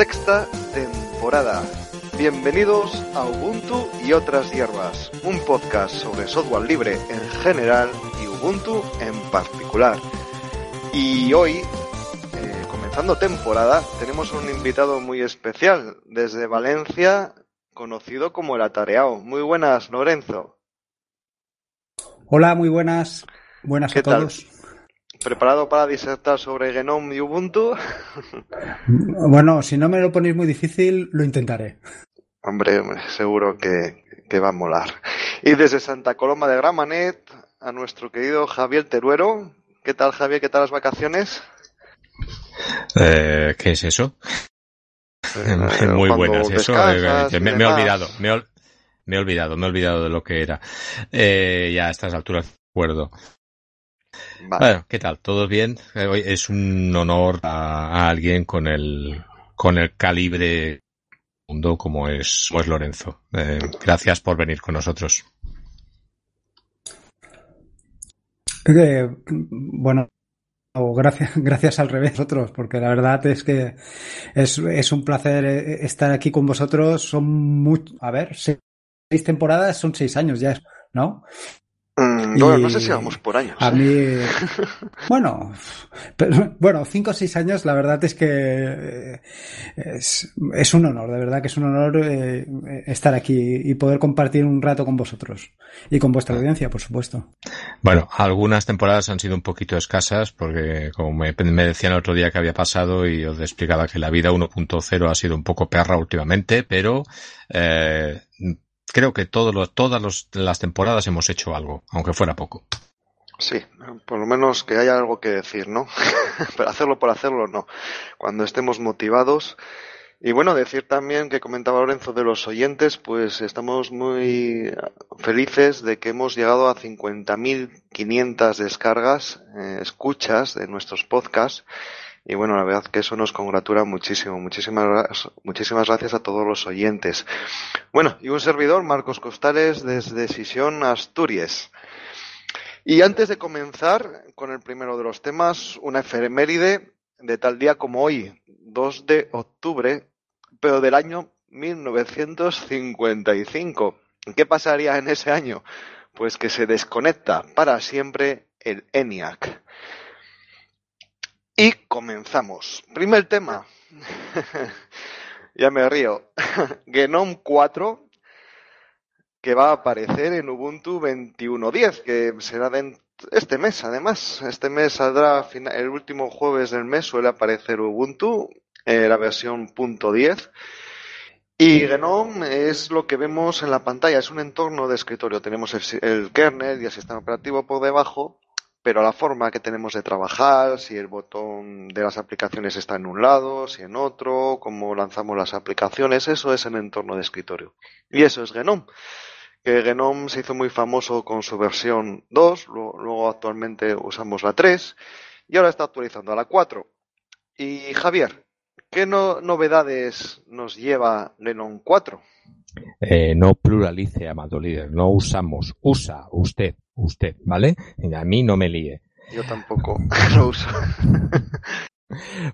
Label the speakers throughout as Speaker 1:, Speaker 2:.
Speaker 1: Sexta temporada. Bienvenidos a Ubuntu y otras hierbas, un podcast sobre software libre en general y Ubuntu en particular. Y hoy, eh, comenzando temporada, tenemos un invitado muy especial desde Valencia, conocido como el Atareao. Muy buenas, Lorenzo.
Speaker 2: Hola, muy buenas. Buenas
Speaker 1: ¿Qué
Speaker 2: a
Speaker 1: tal? ¿Preparado para disertar sobre Genome y Ubuntu?
Speaker 2: Bueno, si no me lo ponéis muy difícil, lo intentaré.
Speaker 1: Hombre, seguro que, que va a molar. Y desde Santa Coloma de Gramanet, a nuestro querido Javier Teruero. ¿Qué tal, Javier? ¿Qué tal las vacaciones?
Speaker 3: Eh, ¿Qué es eso?
Speaker 1: Eh,
Speaker 3: Muy buenas, eso. eh,
Speaker 1: y
Speaker 3: me, me he olvidado, me he, ol- me he olvidado, me he olvidado de lo que era. Eh, ya a estas alturas de acuerdo.
Speaker 1: Vale.
Speaker 3: Bueno, ¿qué tal? ¿Todo bien? Eh, hoy es un honor a, a alguien con el, con el calibre mundo como es, como es Lorenzo. Eh, gracias por venir con nosotros.
Speaker 2: Eh, bueno, o gracias, gracias al revés vosotros, porque la verdad es que es, es un placer estar aquí con vosotros. Son muy, a ver, seis, seis temporadas son seis años ya, ¿no?
Speaker 1: Mm, bueno, no sé si vamos por años.
Speaker 2: A
Speaker 1: ¿eh?
Speaker 2: mí, bueno, pero, bueno, cinco o seis años, la verdad es que eh, es, es un honor, de verdad que es un honor eh, estar aquí y poder compartir un rato con vosotros y con vuestra audiencia, por supuesto.
Speaker 3: Bueno, algunas temporadas han sido un poquito escasas porque, como me, me decían el otro día que había pasado y os explicaba que la vida 1.0 ha sido un poco perra últimamente, pero eh, creo que todos los, todas los- las temporadas hemos hecho algo, aunque fuera poco.
Speaker 1: Sí, por lo menos que haya algo que decir, ¿no? Pero hacerlo por hacerlo, no. Cuando estemos motivados. Y bueno, decir también que comentaba Lorenzo de los oyentes, pues estamos muy felices de que hemos llegado a 50.500 descargas, eh, escuchas de nuestros podcasts. Y bueno, la verdad que eso nos congratula muchísimo. Muchísimas, muchísimas gracias a todos los oyentes. Bueno, y un servidor, Marcos Costales, desde Sisión, Asturias. Y antes de comenzar con el primero de los temas, una efeméride de tal día como hoy, 2 de octubre, pero del año 1955. ¿Qué pasaría en ese año? Pues que se desconecta para siempre el ENIAC. Y comenzamos. Primer tema. ya me río. Genome 4 que va a aparecer en Ubuntu 21.10, que será este mes, además. Este mes saldrá el último jueves del mes, suele aparecer Ubuntu, eh, la versión .10. Y Genome es lo que vemos en la pantalla, es un entorno de escritorio. Tenemos el kernel y el sistema operativo por debajo, pero la forma que tenemos de trabajar, si el botón de las aplicaciones está en un lado, si en otro, cómo lanzamos las aplicaciones, eso es el entorno de escritorio. Y eso es Genome que Genome se hizo muy famoso con su versión 2, lo- luego actualmente usamos la 3 y ahora está actualizando a la 4. Y Javier, ¿qué no- novedades nos lleva Lennon 4?
Speaker 3: Eh, no pluralice, amado líder, no usamos, usa usted, usted, ¿vale? Y a mí no me líe.
Speaker 1: Yo tampoco lo uso.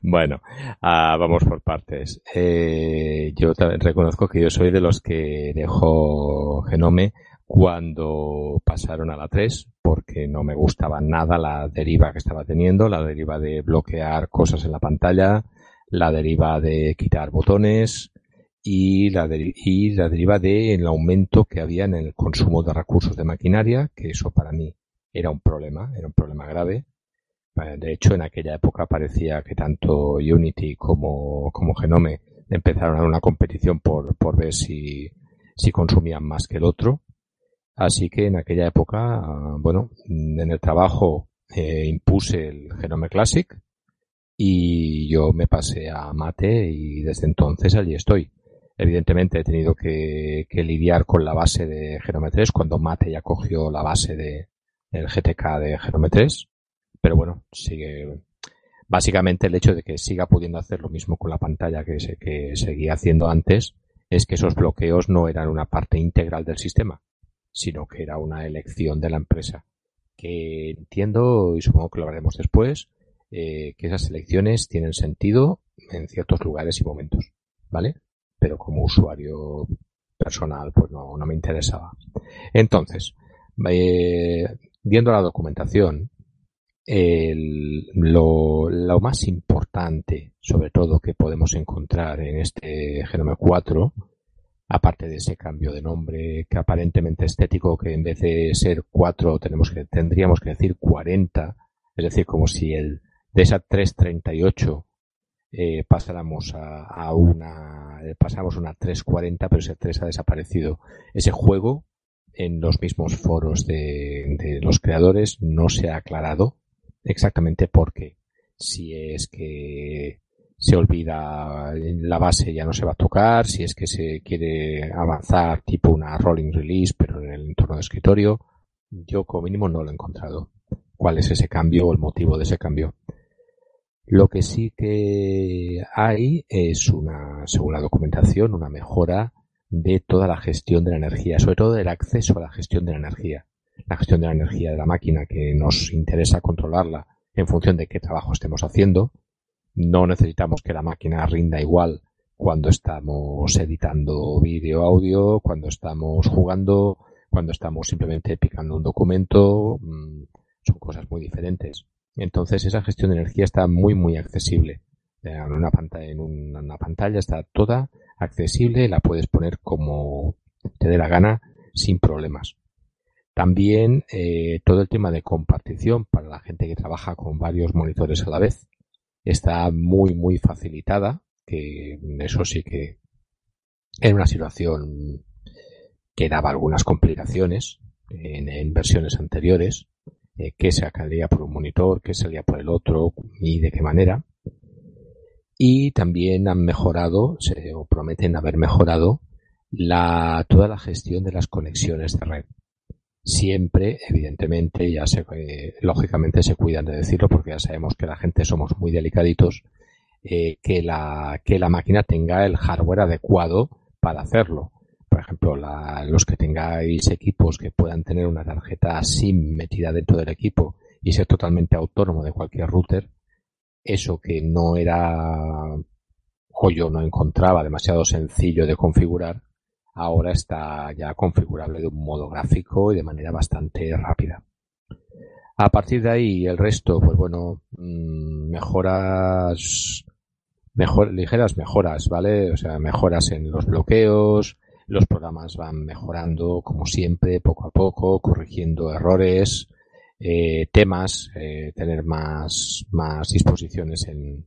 Speaker 3: Bueno, ah, vamos por partes. Eh, yo también reconozco que yo soy de los que dejó Genome cuando pasaron a la 3, porque no me gustaba nada la deriva que estaba teniendo, la deriva de bloquear cosas en la pantalla, la deriva de quitar botones y la, y la deriva del aumento que había en el consumo de recursos de maquinaria, que eso para mí era un problema, era un problema grave. De hecho, en aquella época parecía que tanto Unity como, como Genome empezaron a una competición por, por ver si, si consumían más que el otro. Así que en aquella época, bueno, en el trabajo eh, impuse el Genome Classic y yo me pasé a Mate y desde entonces allí estoy. Evidentemente he tenido que, lidiar con la base de Genome 3 cuando Mate ya cogió la base de el GTK de Genome 3, pero bueno, sigue básicamente el hecho de que siga pudiendo hacer lo mismo con la pantalla que, se, que seguía haciendo antes es que esos bloqueos no eran una parte integral del sistema, sino que era una elección de la empresa. Que entiendo, y supongo que lo haremos después, eh, que esas elecciones tienen sentido en ciertos lugares y momentos, ¿vale? Pero como usuario personal, pues no, no me interesaba. Entonces, eh, viendo la documentación, el, lo, más importante, sobre todo, que podemos encontrar en este Genome 4, aparte de ese cambio de nombre que aparentemente estético, que en vez de ser 4 tenemos que, tendríamos que decir 40, es decir, como si el de esa 338 eh, pasáramos a, a una eh, pasamos una 340 pero ese 3 ha desaparecido. Ese juego en los mismos foros de, de los creadores no se ha aclarado exactamente por qué. Si es que se olvida la base ya no se va a tocar. Si es que se quiere avanzar tipo una rolling release pero en el entorno de escritorio yo como mínimo no lo he encontrado. Cuál es ese cambio o el motivo de ese cambio lo que sí que hay es una, según la documentación, una mejora de toda la gestión de la energía, sobre todo del acceso a la gestión de la energía. La gestión de la energía de la máquina, que nos interesa controlarla en función de qué trabajo estemos haciendo. No necesitamos que la máquina rinda igual cuando estamos editando vídeo, audio, cuando estamos jugando, cuando estamos simplemente picando un documento. Mm, son cosas muy diferentes. Entonces esa gestión de energía está muy muy accesible. En una pantalla, en una pantalla está toda accesible, la puedes poner como te dé la gana sin problemas. También eh, todo el tema de compartición para la gente que trabaja con varios monitores a la vez está muy muy facilitada, que eso sí que era una situación que daba algunas complicaciones en versiones anteriores eh, qué sacaría por un monitor, qué salía por el otro y de qué manera. Y también han mejorado, se, o prometen haber mejorado, la, toda la gestión de las conexiones de red. Siempre, evidentemente, ya se, eh, lógicamente se cuidan de decirlo porque ya sabemos que la gente somos muy delicaditos, eh, que, la, que la máquina tenga el hardware adecuado para hacerlo por ejemplo, la, los que tengáis equipos que puedan tener una tarjeta SIM metida dentro del equipo y ser totalmente autónomo de cualquier router, eso que no era o yo no encontraba demasiado sencillo de configurar, ahora está ya configurable de un modo gráfico y de manera bastante rápida. A partir de ahí, el resto, pues bueno, mm, mejoras, mejor, ligeras mejoras, ¿vale? O sea, mejoras en los bloqueos, los programas van mejorando, como siempre, poco a poco, corrigiendo errores, eh, temas, eh, tener más, más disposiciones en,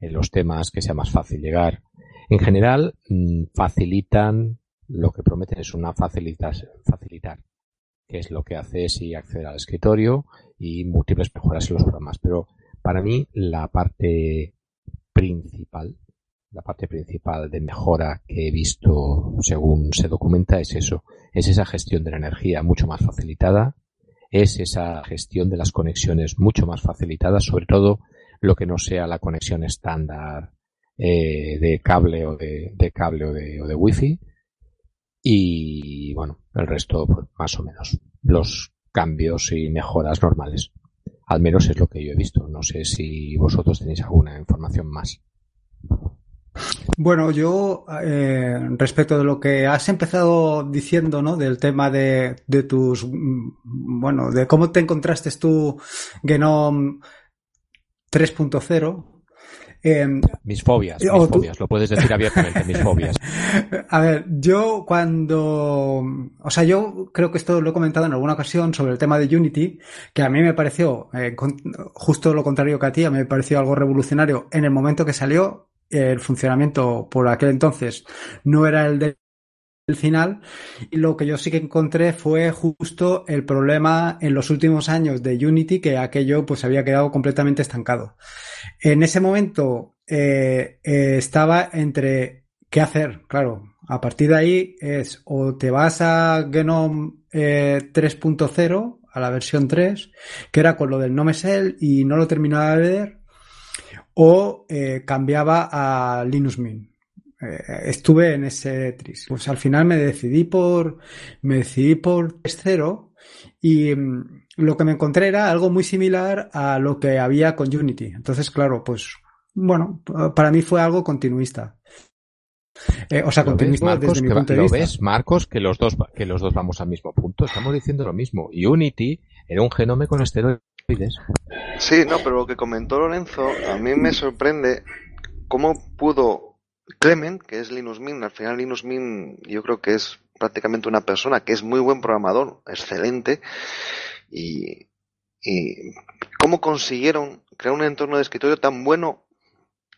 Speaker 3: en los temas, que sea más fácil llegar. En general, mm, facilitan, lo que prometen es una facilitar, facilitar, que es lo que hace si acceder al escritorio y múltiples mejoras en los programas. Pero para mí, la parte principal la parte principal de mejora que he visto según se documenta es eso, es esa gestión de la energía mucho más facilitada, es esa gestión de las conexiones mucho más facilitada, sobre todo lo que no sea la conexión estándar eh, de cable o de, cable o de, o de wifi y bueno, el resto pues, más o menos los cambios y mejoras normales. Al menos es lo que yo he visto. No sé si vosotros tenéis alguna información más.
Speaker 2: Bueno, yo eh, respecto de lo que has empezado diciendo, ¿no? Del tema de, de tus, mm, bueno, de cómo te encontraste tú Genome 3.0,
Speaker 3: Eh, mis fobias, mis fobias, lo puedes decir abiertamente, mis fobias.
Speaker 2: A ver, yo cuando, o sea, yo creo que esto lo he comentado en alguna ocasión sobre el tema de Unity, que a mí me pareció, eh, justo lo contrario que a ti, me pareció algo revolucionario en el momento que salió, el funcionamiento por aquel entonces no era el del final y lo que yo sí que encontré fue justo el problema en los últimos años de Unity que aquello pues había quedado completamente estancado. En ese momento eh, eh, estaba entre qué hacer, claro. A partir de ahí es o te vas a Genome 3.0, eh, a la versión 3, que era con lo del no y no lo terminaba de ver, o eh, cambiaba a Linux Mint. Eh, estuve en ese tris. Pues al final me decidí por, me decidí por 3.0 y mm, lo que me encontré era algo muy similar a lo que había con Unity. Entonces, claro, pues, bueno, para mí fue algo continuista.
Speaker 3: Eh, o sea, continuista desde mi punto de ¿lo ves, Marcos, que los dos, que los dos vamos al mismo punto. Estamos diciendo lo mismo. Unity era un genome con esteroides
Speaker 1: Sí, no, pero lo que comentó Lorenzo, a mí me sorprende cómo pudo Clement, que es Linus Mint, al final Linus Mint yo creo que es prácticamente una persona que es muy buen programador, excelente, y, y cómo consiguieron crear un entorno de escritorio tan bueno,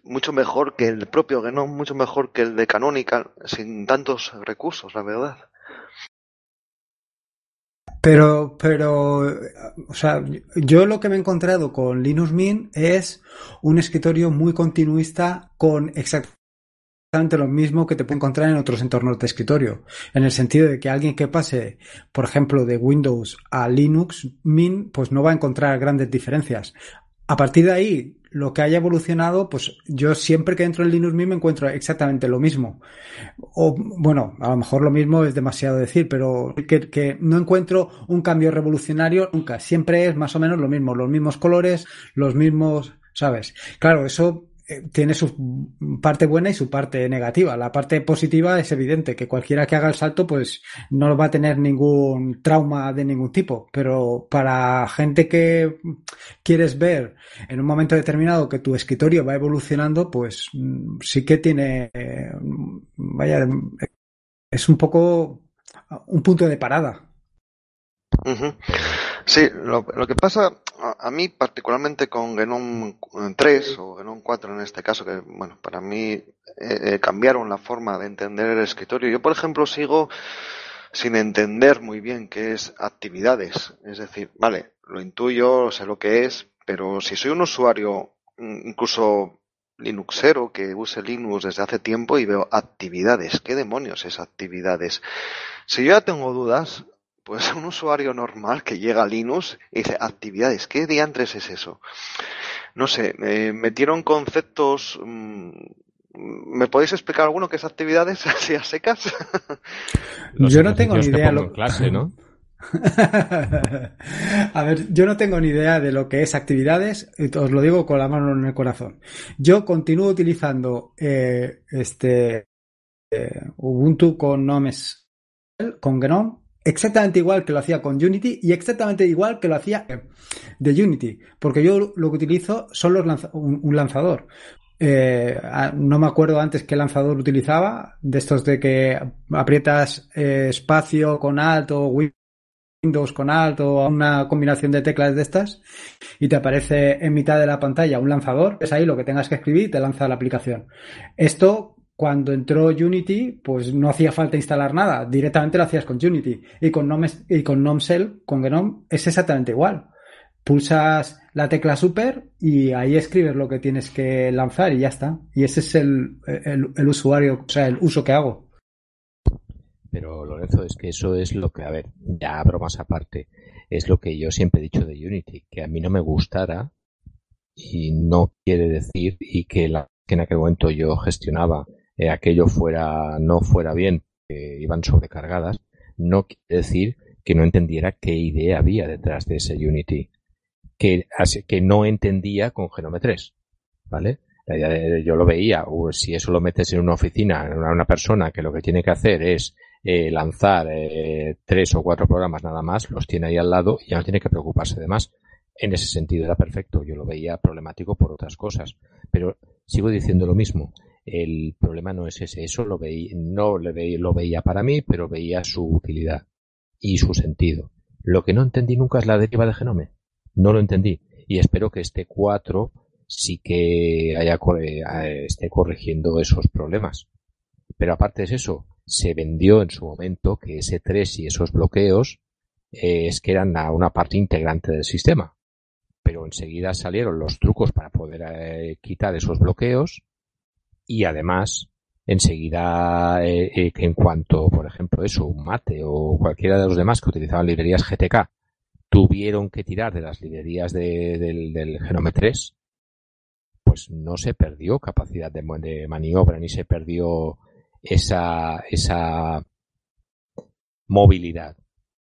Speaker 1: mucho mejor que el propio Genome, mucho mejor que el de Canonical, sin tantos recursos, la verdad.
Speaker 2: Pero, pero, o sea, yo lo que me he encontrado con Linux Mint es un escritorio muy continuista con exactamente lo mismo que te puede encontrar en otros entornos de escritorio. En el sentido de que alguien que pase, por ejemplo, de Windows a Linux Mint, pues no va a encontrar grandes diferencias. A partir de ahí, lo que haya evolucionado, pues yo siempre que entro en Linux me encuentro exactamente lo mismo. O, bueno, a lo mejor lo mismo es demasiado decir, pero que, que no encuentro un cambio revolucionario nunca. Siempre es más o menos lo mismo, los mismos colores, los mismos, ¿sabes? Claro, eso tiene su parte buena y su parte negativa. La parte positiva es evidente que cualquiera que haga el salto pues no va a tener ningún trauma de ningún tipo, pero para gente que quieres ver en un momento determinado que tu escritorio va evolucionando, pues mm, sí que tiene, eh, vaya, es un poco un punto de parada.
Speaker 1: Sí, lo, que pasa a, mí particularmente con Genome 3 o Genome 4 en este caso, que bueno, para mí eh, eh, cambiaron la forma de entender el escritorio. Yo, por ejemplo, sigo sin entender muy bien qué es actividades. Es decir, vale, lo intuyo, sé lo que es, pero si soy un usuario incluso Linuxero que use Linux desde hace tiempo y veo actividades, ¿qué demonios es actividades? Si yo ya tengo dudas, pues un usuario normal que llega a Linux y dice actividades, ¿qué diantres es eso? No sé, me metieron conceptos. Mm, ¿Me podéis explicar alguno que es actividades así a secas?
Speaker 2: yo no tengo ni idea.
Speaker 3: Lo... clase, ¿no?
Speaker 2: a ver, yo no tengo ni idea de lo que es actividades, os lo digo con la mano en el corazón. Yo continúo utilizando eh, este eh, Ubuntu con Nomes, con GNOME, exactamente igual que lo hacía con Unity y exactamente igual que lo hacía de Unity, porque yo lo que utilizo son los un, lanzador. Eh, no me acuerdo antes qué lanzador utilizaba, de estos de que aprietas eh, espacio con alt o Windows con alt o una combinación de teclas de estas y te aparece en mitad de la pantalla un lanzador, es ahí lo que tengas que escribir y te lanza la aplicación. Esto cuando entró Unity, pues no hacía falta instalar nada, directamente lo hacías con Unity. Y con Gnome, y con Gnome con Gnome, es exactamente igual. Pulsas la tecla super y ahí escribes lo que tienes que lanzar y ya está. Y ese es el, el, usuario, o sea, el uso que hago.
Speaker 3: Pero Lorenzo, es que eso es lo que, a ver, ya bromas aparte, es lo que yo siempre he dicho de Unity, que a mí no me gustara y no quiere decir y que la que en aquel momento yo gestionaba eh, aquello fuera, no fuera bien, que iban sobrecargadas, no quiere decir que no entendiera qué idea había detrás de ese Unity, que, que no entendía con Genome 3, ¿vale? La idea de, yo lo veía, si eso lo metes en una oficina, en una, persona que lo que tiene que hacer es eh, lanzar eh, tres o cuatro programas nada más, los tiene ahí al lado y ya no tiene que preocuparse de más. En ese sentido era perfecto. Yo lo veía problemático por otras cosas. Pero sigo diciendo lo mismo. El problema no es ese. Eso lo veía, no lo veía para mí, pero veía su utilidad y su sentido. Lo que no entendí nunca es la deriva de Genome. No lo entendí. Y espero que este 4 sí que haya, eh, esté corrigiendo esos problemas. Pero aparte de eso, se vendió en su momento que ese 3 y esos bloqueos eh, es que eran una parte integrante del sistema. Pero enseguida salieron los trucos para poder eh, quitar esos bloqueos y además enseguida que en cuanto, por ejemplo, eso, un mate o cualquiera de los demás que utilizaban librerías GTK tuvieron que tirar de las librerías del, del Genome 3, pues no se perdió capacidad de, maniobra ni se perdió esa, esa movilidad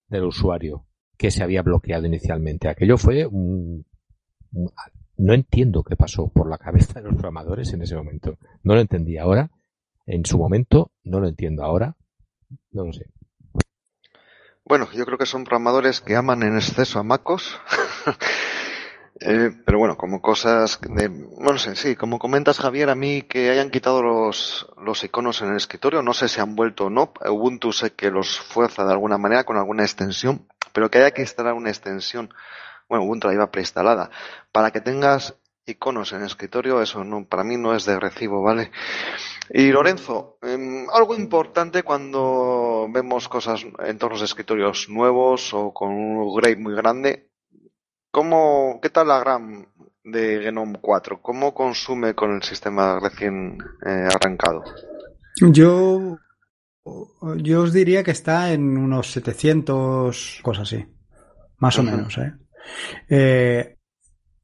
Speaker 3: del usuario que se había bloqueado inicialmente. Aquello fue un, no entiendo qué pasó por la cabeza de los programadores en ese momento. No lo entendí ahora. En su momento no lo entiendo ahora. No lo sé.
Speaker 1: Bueno, yo creo que son programadores que aman en exceso a MacOS Eh, pero bueno, como cosas de, bueno, sé, sí, como comentas Javier, a mí que hayan quitado los, los iconos en el escritorio, no sé si han vuelto o no. Ubuntu sé que los fuerza de alguna manera con alguna extensión, pero que haya que instalar una extensión, bueno, Ubuntu iba preinstalada, para que tengas iconos en el escritorio, eso no, para mí no es de recibo, ¿vale? Y Lorenzo, em, algo importante cuando vemos cosas, en todos los escritorios nuevos o con un upgrade muy grande, ¿Cómo, ¿Qué tal la RAM de Genome 4? ¿Cómo consume con el sistema recién eh, arrancado?
Speaker 2: Yo, yo os diría que está en unos 700, cosas así. Más o menos, ¿eh? ¿Eh?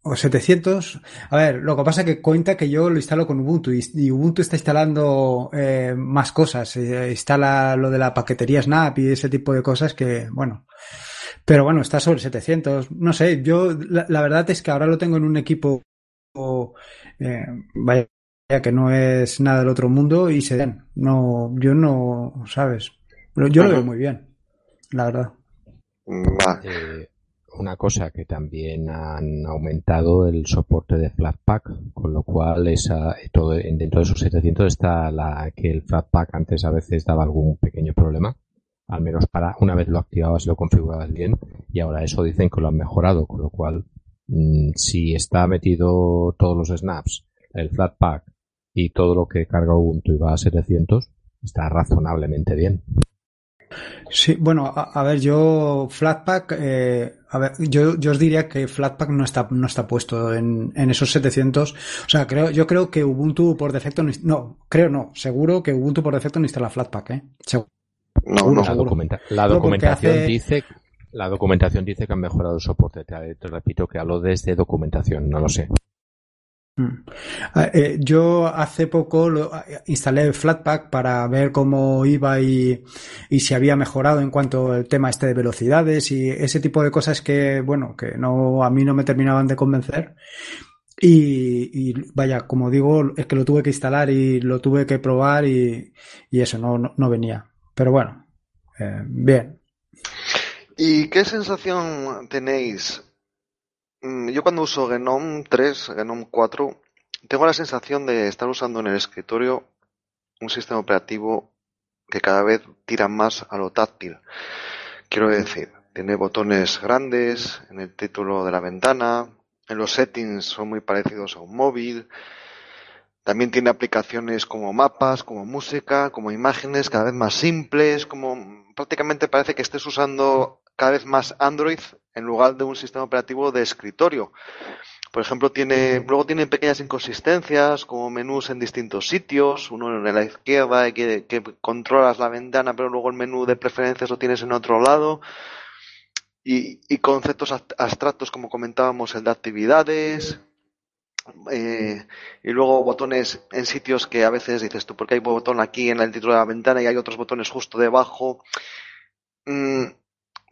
Speaker 2: o 700. A ver, lo que pasa es que cuenta que yo lo instalo con Ubuntu y, Ubuntu está instalando eh, más cosas. instala lo de la paquetería Snap y ese tipo de cosas que, bueno, pero bueno, está sobre 700. No sé, yo la, verdad es que ahora lo tengo en un equipo, eh, vaya, que no es nada del otro mundo y se den. No, yo no, ¿sabes? Yo lo veo muy bien, la verdad.
Speaker 3: Eh, una cosa que también han aumentado el soporte de Flatpak, con lo cual esa, todo, dentro de esos 700 está la que el Flatpak antes a veces daba algún pequeño problema al menos para una vez lo activabas y lo configurabas bien y ahora eso dicen que lo han mejorado con lo cual mm, si está metido todos los snaps el flatpak y todo lo que carga Ubuntu y va a 700 está razonablemente bien.
Speaker 2: Sí, bueno, a, ver, yo Flatpak, eh, a ver, yo, yo os diría que Flatpak no está, no está puesto en, en esos 700. O sea, creo, yo creo que Ubuntu por defecto no, no, creo no, seguro que Ubuntu por defecto no instala Flatpak, eh. Seguro.
Speaker 3: No, no. La, documentación dice la documentación dice que han mejorado el soporte. Te, repito que hablo desde documentación, no lo sé.
Speaker 2: Mm. Ah, eh, yo hace poco lo, instalé Flatpak para ver cómo iba y, si había mejorado en cuanto al tema este de velocidades y ese tipo de cosas que, bueno, que no, a mí no me terminaban de convencer. Y, vaya, como digo, es que lo tuve que instalar y lo tuve que probar y, y eso no, no venía. Pero bueno, eh, bien.
Speaker 1: ¿Y qué sensación tenéis? Mm, yo cuando uso Genome 3, Genome 4, tengo la sensación de estar usando en el escritorio un sistema operativo que cada vez tira más a lo táctil. Quiero decir, tiene botones grandes en el título de la ventana, en los settings son muy parecidos a un móvil, también tiene aplicaciones como mapas, como música, como imágenes cada vez más simples, como prácticamente parece que estés usando cada vez más Android en lugar de un sistema operativo de escritorio. Por ejemplo, tiene, luego tiene pequeñas inconsistencias, como menús en distintos sitios, uno en la izquierda que, controlas la ventana, pero luego el menú de preferencias lo tienes en otro lado. Y, conceptos abstractos, como comentábamos, el de actividades, eh, y luego botones en sitios que a veces dices tú, porque hay botón aquí en el título de la ventana y hay otros botones justo debajo. Mm,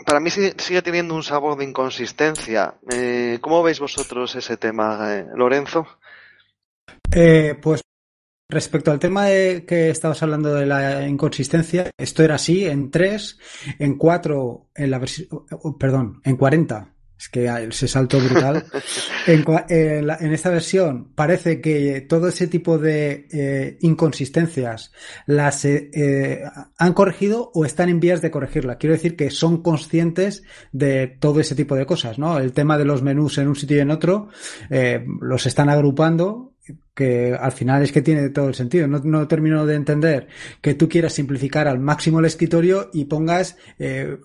Speaker 1: para mí sigue, teniendo un sabor de inconsistencia. Eh, ¿Cómo veis vosotros ese tema, eh, Lorenzo?
Speaker 2: pues respecto al tema de que estabas hablando de la inconsistencia, esto era así en 3, en 4, en la versión, perdón, en 40 Es que se saltó brutal. en, esta versión parece que todo ese tipo de eh, inconsistencias las eh, eh, han corregido o están en vías de corregirla. Quiero decir que son conscientes de todo ese tipo de cosas, ¿no? El tema de los menús en un sitio y en otro los están agrupando que al final es que tiene todo el sentido. No, no, termino de entender que tú quieras simplificar al máximo el escritorio y pongas eh,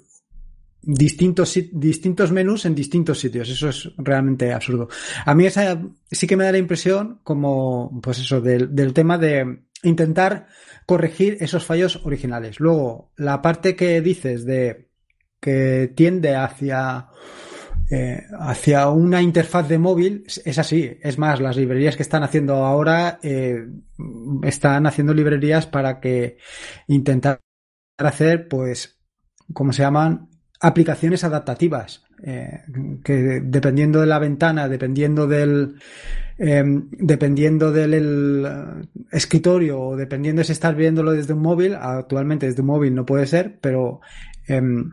Speaker 2: distintos, distintos menús en distintos sitios. Eso es realmente absurdo. A mí esa sí que me da la impresión como, pues eso, del, tema de intentar corregir esos fallos originales. Luego, la parte que dices de que tiende hacia eh, hacia una interfaz de móvil es así. Es más, las librerías que están haciendo ahora eh, están haciendo librerías para que intentar hacer, pues, ¿cómo se llaman? Aplicaciones adaptativas, eh, que dependiendo de la ventana, dependiendo del, em, dependiendo del eh, escritorio o dependiendo si estás viéndolo desde un móvil, actualmente desde un móvil no puede ser, pero em,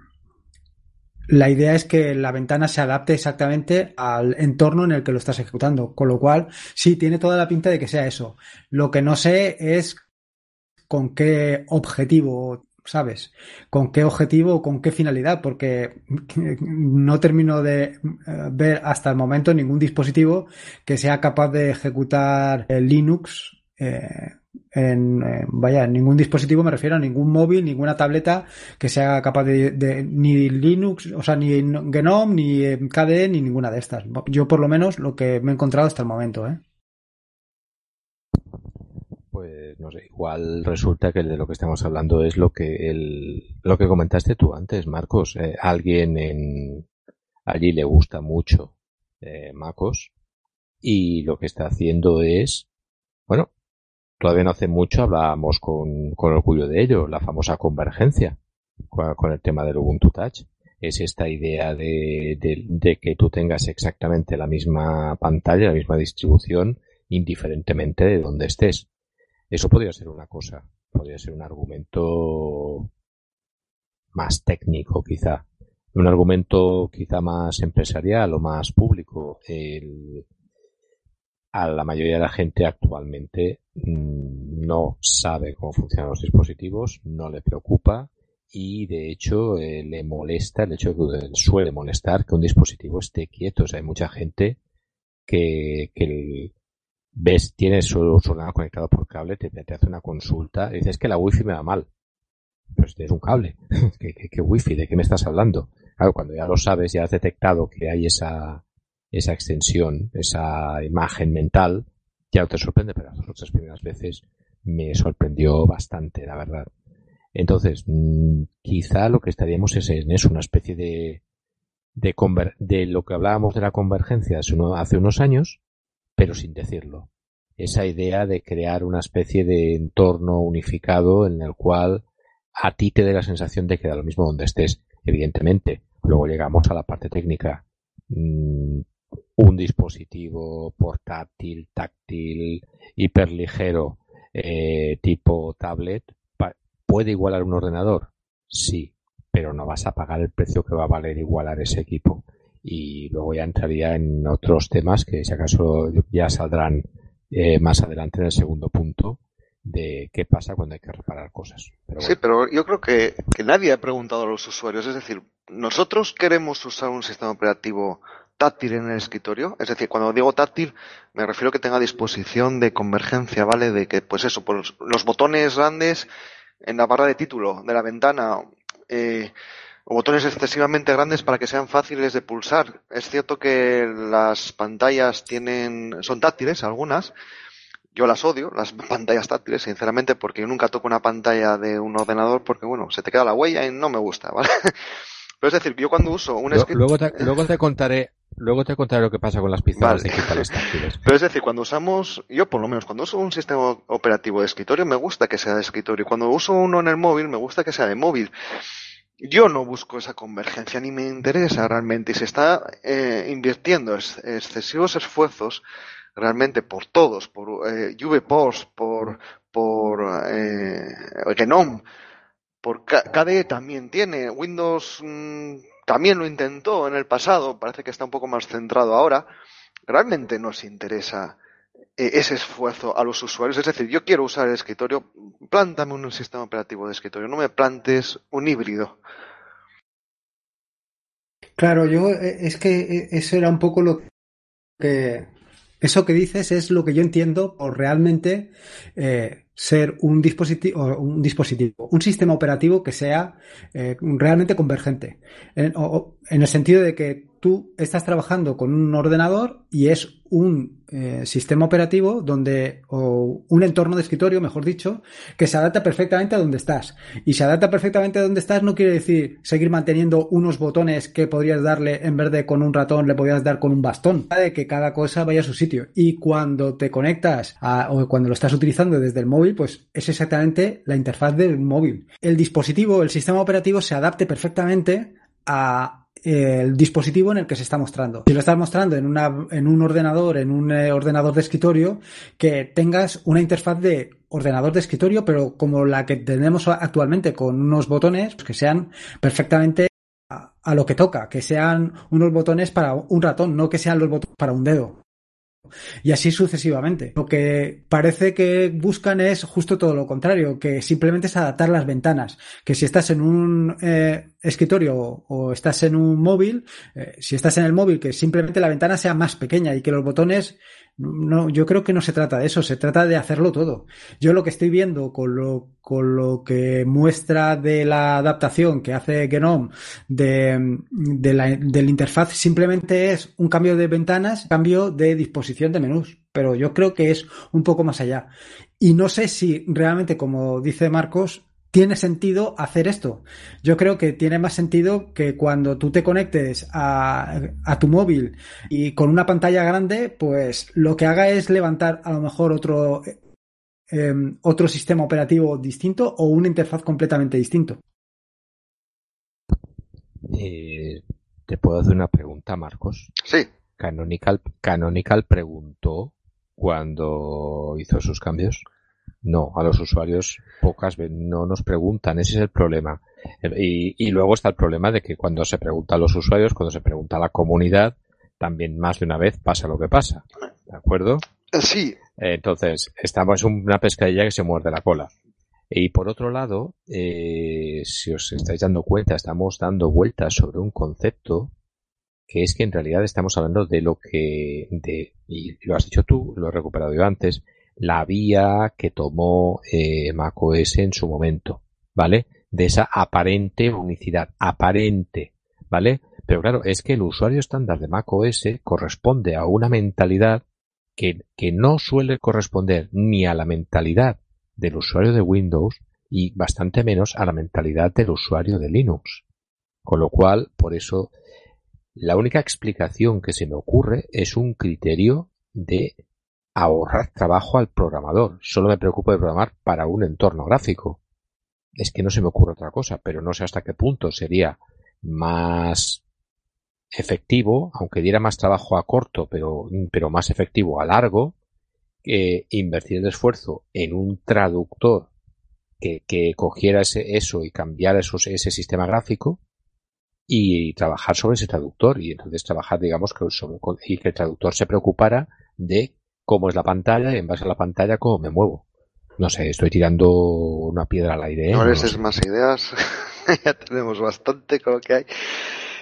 Speaker 2: la idea es que la ventana se adapte exactamente al entorno en el que lo estás ejecutando, con lo cual sí, tiene toda la pinta de que sea eso. Lo que no sé es con qué objetivo ¿sabes? ¿Con qué objetivo o con qué finalidad? Porque no termino de eh, ver hasta el momento ningún dispositivo que sea capaz de ejecutar Linux eh, en, eh, vaya, ningún dispositivo me refiero a ningún móvil, ninguna tableta que sea capaz de, ni Linux, o sea, ni GNOME, ni KDE, ni ninguna de estas. Yo por lo menos lo que me he encontrado hasta el momento, ¿eh?
Speaker 3: Pues no sé, igual resulta que de lo que estamos hablando es lo que el, lo que comentaste tú antes, Marcos. Eh, alguien en allí le gusta mucho eh, MacOS y lo que está haciendo es, bueno, todavía no hace mucho hablábamos con, con orgullo de ello, la famosa convergencia con, el tema del Ubuntu Touch. Es esta idea de, de, de que tú tengas exactamente la misma pantalla, la misma distribución, indiferentemente de donde estés. Eso podría ser una cosa, podría ser un argumento más técnico quizá, un argumento quizá más empresarial o más público. a la mayoría de la gente actualmente mm, no sabe cómo funcionan los dispositivos, no le preocupa y de hecho eh, le molesta el hecho que suele molestar que un dispositivo esté quieto. O sea, hay mucha gente que, que, ves, tienes su, ordenador conectado por cable, te, hace una consulta y dices que la wifi me va mal. Pues tienes un cable. ¿Qué, qué, wifi? ¿De qué me estás hablando? Claro, cuando ya lo sabes, ya has detectado que hay esa, esa extensión, esa imagen mental, ya no te sorprende, pero las otras primeras veces me sorprendió bastante, la verdad. Entonces, mm, quizá lo que estaríamos es en eso, una especie de, de, de lo que hablábamos de la convergencia hace unos años, pero sin decirlo. Esa idea de crear una especie de entorno unificado en el cual a ti te dé la sensación de que da lo mismo donde estés, evidentemente. Luego llegamos a la parte técnica. Mm, un dispositivo portátil, táctil, hiperligero, eh, tipo tablet, ¿puede igualar un ordenador? Sí, pero no vas a pagar el precio que va a valer igualar ese equipo y luego ya entraría en otros temas que si acaso ya saldrán eh, más adelante en el segundo punto de qué pasa cuando hay que reparar cosas.
Speaker 1: Sí, pero yo creo que, que nadie ha preguntado a los usuarios. Es decir, nosotros queremos usar un sistema operativo táctil en el escritorio. Es decir, cuando digo táctil, me refiero a que tenga disposición de convergencia, ¿vale? De que, pues eso, pues los botones grandes en la barra de título de la ventana, eh, o botones excesivamente grandes para que sean fáciles de pulsar. Es cierto que las pantallas tienen, son táctiles, algunas. Yo las odio, las pantallas táctiles, sinceramente, porque yo nunca toco una pantalla de un ordenador porque, bueno, se te queda la huella y no me gusta, ¿vale? Pero es decir, yo cuando uso un
Speaker 3: luego, te, luego te contaré, luego te contaré lo que pasa con las pistolas digitales táctiles.
Speaker 1: Pero es decir, cuando usamos, yo por lo menos, cuando uso un sistema operativo de escritorio, me gusta que sea de escritorio. Cuando uso uno en el móvil, me gusta que sea de móvil. Yo no busco esa convergencia ni me interesa realmente y se está eh, invirtiendo excesivos esfuerzos realmente por todos, por eh, VPOS, por, por eh, por KDE también tiene, Windows también lo intentó en el pasado, parece que está un poco más centrado ahora, realmente nos interesa ese esfuerzo a los usuarios. Es decir, yo quiero usar el escritorio, plántame un sistema operativo de escritorio, no me plantes un híbrido.
Speaker 2: Claro, yo eh, es que eh, eso era un poco lo que eso que dices es lo que yo entiendo por realmente ser un dispositivo, un dispositivo, un sistema operativo que sea realmente convergente. En, en, el sentido de que tú estás trabajando con un ordenador y es un eh, sistema operativo donde, o un entorno de escritorio, mejor dicho, que se adapta perfectamente a donde estás. Y se adapta perfectamente a donde estás no quiere decir seguir manteniendo unos botones que podrías darle en vez de con un ratón, le podrías dar con un bastón. De que cada cosa vaya a su sitio. Y cuando te conectas a, o cuando lo estás utilizando desde el móvil, pues es exactamente la interfaz del móvil. El dispositivo, el sistema operativo se adapte perfectamente a, el dispositivo en el que se está mostrando. Si lo estás mostrando en, una, en un ordenador, en un eh, ordenador de escritorio, que tengas una interfaz de ordenador de escritorio, pero como la que tenemos actualmente con unos botones que sean perfectamente a, a lo que toca, que sean unos botones para un ratón, no que sean los botones para un dedo. Y así sucesivamente. Lo que parece que buscan es justo todo lo contrario, que simplemente es adaptar las ventanas. Que si estás en un eh, escritorio o, estás en un móvil, eh, si estás en el móvil, que simplemente la ventana sea más pequeña y que los botones no, yo creo que no se trata de eso, se trata de hacerlo todo. Yo lo que estoy viendo con lo, con lo que muestra de la adaptación que hace Genome de, de la del interfaz simplemente es un cambio de ventanas, cambio de disposición de menús. Pero yo creo que es un poco más allá. Y no sé si realmente, como dice Marcos, tiene sentido hacer esto. Yo creo que tiene más sentido que cuando tú te conectes a, tu móvil y con una pantalla grande, pues lo que haga es levantar a lo mejor otro, em, otro sistema operativo distinto o una interfaz completamente distinto.
Speaker 3: Eh, ¿Te puedo hacer una pregunta, Marcos?
Speaker 1: Sí.
Speaker 3: Canonical, Canonical preguntó cuando hizo sus cambios. No, a los usuarios pocas veces no nos preguntan, ese es el problema. Y, y, luego está el problema de que cuando se pregunta a los usuarios, cuando se pregunta a la comunidad, también más de una vez pasa lo que pasa. ¿De acuerdo?
Speaker 1: Sí.
Speaker 3: Entonces, estamos en una pescadilla que se muerde la cola. Y por otro lado, eh, si os estáis dando cuenta, estamos dando vueltas sobre un concepto que es que en realidad estamos hablando de lo que, de, y lo has dicho tú, lo he recuperado yo antes, la vía que tomó eh, macOS en su momento, ¿vale? De esa aparente unicidad, aparente, ¿vale? Pero claro, es que el usuario estándar de macOS corresponde a una mentalidad que, que no suele corresponder ni a la mentalidad del usuario de Windows y bastante menos a la mentalidad del usuario de Linux. Con lo cual, por eso, la única explicación que se me ocurre es un criterio de ahorrar trabajo al programador. Solo me preocupo de programar para un entorno gráfico. Es que no se me ocurre otra cosa, pero no sé hasta qué punto sería más efectivo, aunque diera más trabajo a corto, pero, pero más efectivo a largo, que invertir el esfuerzo en un traductor que, que cogiera ese, eso y cambiara esos, ese sistema gráfico y trabajar sobre ese traductor y entonces trabajar, digamos, que y que el traductor se preocupara de cómo es la pantalla y en base a la pantalla cómo me muevo. No sé, estoy tirando una piedra al aire.
Speaker 1: ¿eh? No les más ideas, ya tenemos bastante con lo que hay.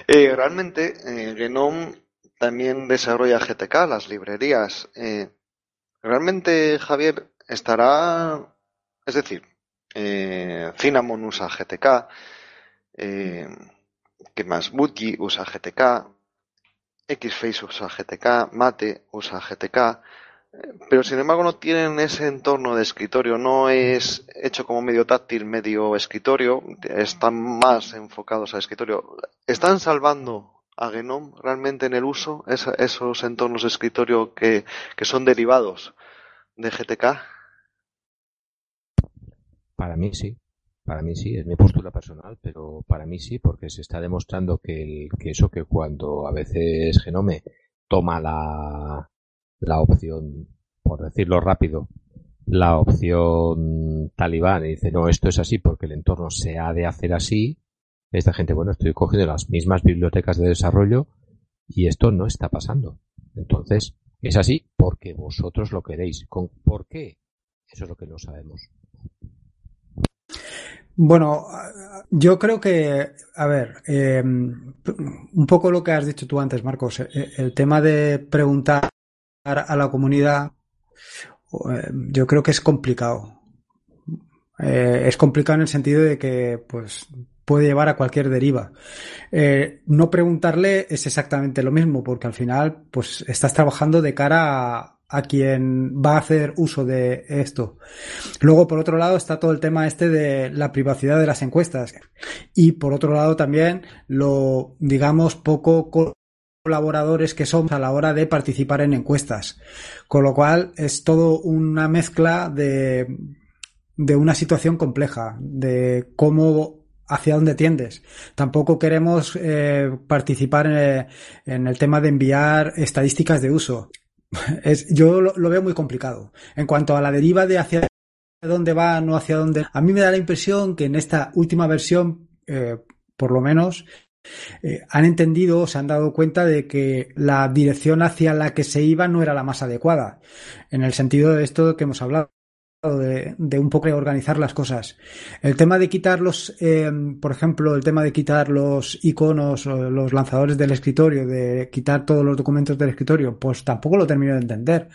Speaker 1: Eh, realmente, eh, Genome también desarrolla GTK, las librerías. Eh, realmente, Javier, estará, es decir, eh, Cinnamon usa GTK, ¿qué más? Booty usa GTK, Xface usa GTK, Mate usa GTK, pero sin embargo no tienen ese entorno de escritorio, no es hecho como medio táctil, medio escritorio, están más enfocados a escritorio. ¿Están salvando a Genome realmente en el uso esos entornos de escritorio que, que son derivados de GTK?
Speaker 3: Para mí sí, para mí sí, es mi postura personal, pero para mí sí, porque se está demostrando que, que eso que cuando a veces Genome toma la, la opción, por decirlo rápido, la opción talibán y dice, no, esto es así porque el entorno se ha de hacer así, Esta gente, bueno, estoy cogiendo las mismas bibliotecas de desarrollo y esto no está pasando. Entonces, es así porque vosotros lo queréis. ¿Con, ¿Por qué? Eso es lo que no sabemos.
Speaker 2: Bueno, yo creo que, a ver, eh, un poco lo que has dicho tú antes, Marcos, el tema de preguntar a la comunidad, eh, yo creo que es complicado. es complicado en el sentido de que, pues, puede llevar a cualquier deriva. no preguntarle es exactamente lo mismo, porque al final, pues, estás trabajando de cara a, a quien va a hacer uso de esto. Luego, por otro lado, está todo el tema este de la privacidad de las encuestas. Y por otro lado, también lo, digamos, poco colaboradores que somos a la hora de participar en encuestas. Con lo cual, es todo una mezcla de, de una situación compleja, de cómo hacia dónde tiendes. Tampoco queremos eh, participar en, en, el tema de enviar estadísticas de uso. Yo lo, veo muy complicado. En cuanto a la deriva de hacia dónde va, no hacia dónde. A mí me da la impresión que en esta última versión, eh, por lo menos, eh, han entendido, se han dado cuenta de que la dirección hacia la que se iba no era la más adecuada. En el sentido de esto que hemos hablado de, un poco organizar las cosas. El tema de quitar los, eh, por ejemplo, el tema de quitar los iconos o los lanzadores del escritorio, de quitar todos los documentos del escritorio, pues tampoco lo termino de entender.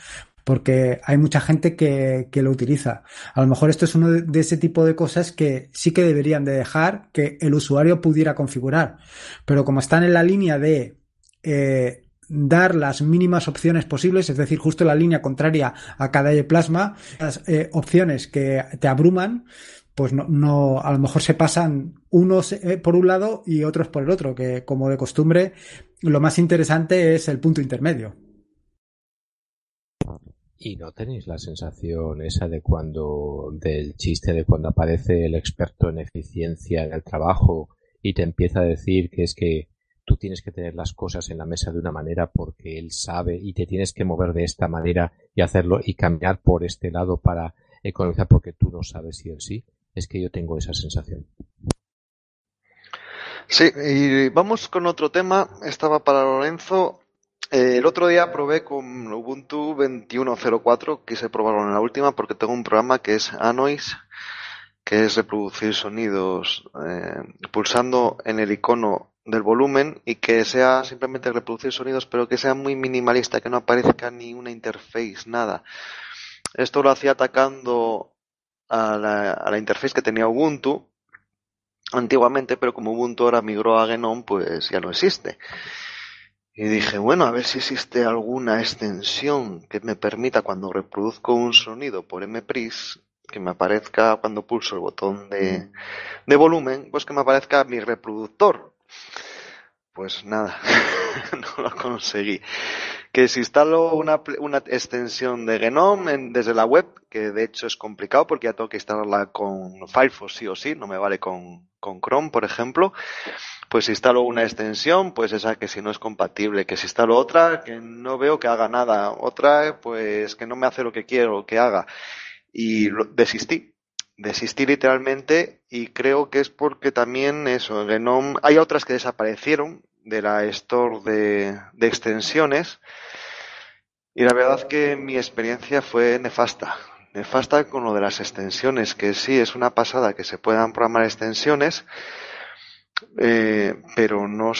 Speaker 2: Porque hay mucha gente que, lo utiliza. A lo mejor esto es uno de, ese tipo de cosas que sí que deberían de dejar que el usuario pudiera configurar. Pero como están en la línea de eh, dar las mínimas opciones posibles, es decir, justo la línea contraria a cada plasma, las eh, opciones que te abruman, pues no, no, a lo mejor se pasan unos eh, por un lado y otros por el otro, que como de costumbre, lo más interesante es el punto intermedio.
Speaker 3: ¿Y no tenéis la sensación esa de cuando, del chiste de cuando aparece el experto en eficiencia en el trabajo y te empieza a decir que es que tú tienes que tener las cosas en la mesa de una manera porque él sabe y te tienes que mover de esta manera y hacerlo y cambiar por este lado para economizar porque tú no sabes si él sí. Es que yo tengo esa sensación.
Speaker 1: Sí, y vamos con otro tema. Estaba para Lorenzo. Eh, el otro día probé con Ubuntu 21.04, quise probarlo en la última porque tengo un programa que es Anoise, que es reproducir sonidos eh, pulsando en el icono del volumen y que sea simplemente reproducir sonidos, pero que sea muy minimalista, que no aparezca ni una interface, nada. Esto lo hacía atacando a la, interface que tenía Ubuntu antiguamente, pero como Ubuntu ahora migró a Genome, pues ya no existe. Y dije, bueno, a ver si existe alguna extensión que me permita cuando reproduzco un sonido por MPRIS que me aparezca cuando pulso el botón de, de volumen, pues que me aparezca mi reproductor pues nada, no lo conseguí. Que si instalo una, una extensión de Genome desde la web, que de hecho es complicado porque ya tengo que instalarla con Firefox sí o sí, no me vale con, con Chrome, por ejemplo, pues instalo una extensión, pues esa que si no es compatible, que si instalo otra, que no veo que haga nada, otra, pues que no me hace lo que quiero que haga. Y desistí, desistí literalmente y creo que es porque también eso, Genome, hay otras que desaparecieron de la store de, de extensiones y la verdad que mi experiencia fue nefasta. Nefasta con lo de las extensiones, que sí es una pasada que se puedan programar extensiones, eh, pero no,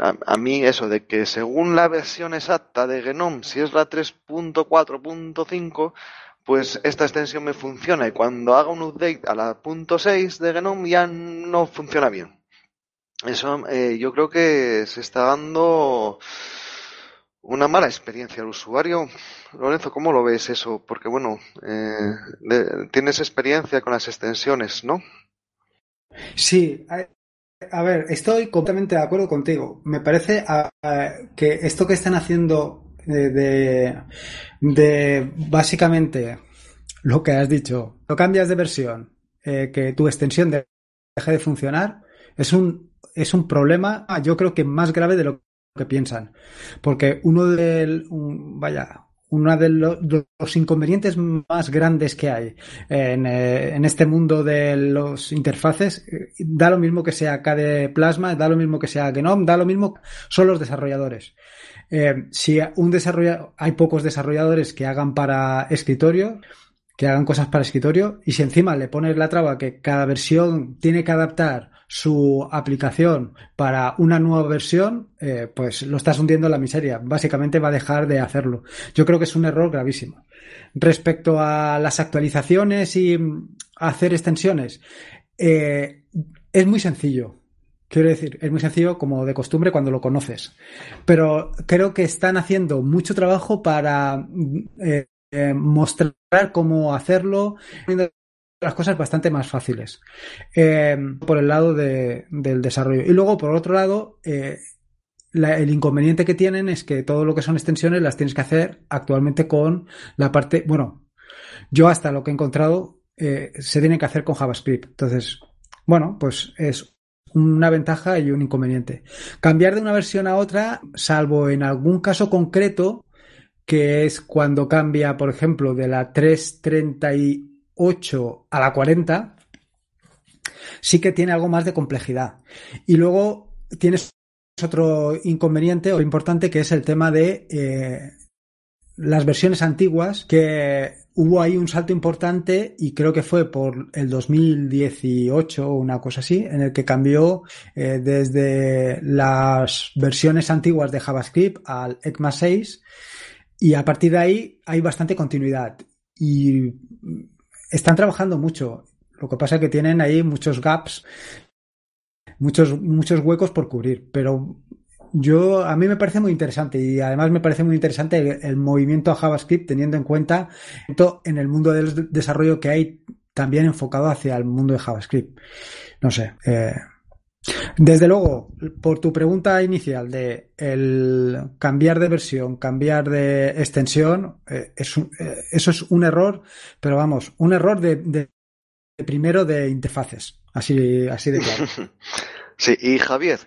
Speaker 1: a, a, mí eso de que según la versión exacta de Genome, si es la 3.4.5, pues esta extensión me funciona y cuando haga un update a la punto .6 de Genome ya no funciona bien. Eso eh, yo creo que se está dando una mala experiencia al usuario. Lorenzo, ¿cómo lo ves eso? Porque bueno, eh, tienes experiencia con las extensiones, ¿no?
Speaker 2: Sí, a, ver, estoy completamente de acuerdo contigo. Me parece que esto que están haciendo de, de, básicamente lo que has dicho, lo cambias de versión, eh, que tu extensión deje de funcionar, es un, es un problema, yo creo que más grave de lo que piensan. Porque uno del, vaya, uno de los, inconvenientes más grandes que hay en, eh, en, este mundo de los interfaces, eh, da lo mismo que sea KDE Plasma, da lo mismo que sea Genome, da lo mismo, son los desarrolladores. Eh, si un desarrollador, hay pocos desarrolladores que hagan para escritorio, que hagan cosas para escritorio, y si encima le pones la traba que cada versión tiene que adaptar su aplicación para una nueva versión, eh, pues lo estás hundiendo en la miseria. Básicamente va a dejar de hacerlo. Yo creo que es un error gravísimo. Respecto a las actualizaciones y mm, hacer extensiones, eh, es muy sencillo. Quiero decir, es muy sencillo como de costumbre cuando lo conoces. Pero creo que están haciendo mucho trabajo para mm, eh, mostrar cómo hacerlo, las cosas bastante más fáciles eh, por el lado del desarrollo. Y luego, por otro lado, eh, el inconveniente que tienen es que todo lo que son extensiones las tienes que hacer actualmente con la parte, bueno, yo hasta lo que he encontrado eh, se tienen que hacer con JavaScript. Entonces, bueno, pues es una ventaja y un inconveniente. Cambiar de una versión a otra, salvo en algún caso concreto, que es cuando cambia, por ejemplo, de la 3.30 8 a la 40, sí que tiene algo más de complejidad. Y luego tienes otro inconveniente o importante que es el tema de eh, las versiones antiguas, que hubo ahí un salto importante y creo que fue por el 2018 o una cosa así, en el que cambió eh, desde las versiones antiguas de JavaScript al ECMA 6 y a partir de ahí hay bastante continuidad. Y están trabajando mucho. Lo que pasa es que tienen ahí muchos gaps, muchos, muchos huecos por cubrir. Pero yo, a mí me parece muy interesante y además me parece muy interesante el, movimiento a JavaScript teniendo en cuenta en el mundo del desarrollo que hay también enfocado hacia el mundo de JavaScript. No sé. Eh, desde luego, por tu pregunta inicial de el cambiar de versión, cambiar de extensión, eh, es eh, eso es un error, pero vamos, un error de, primero de interfaces, así, así de claro.
Speaker 1: Sí, y Javier,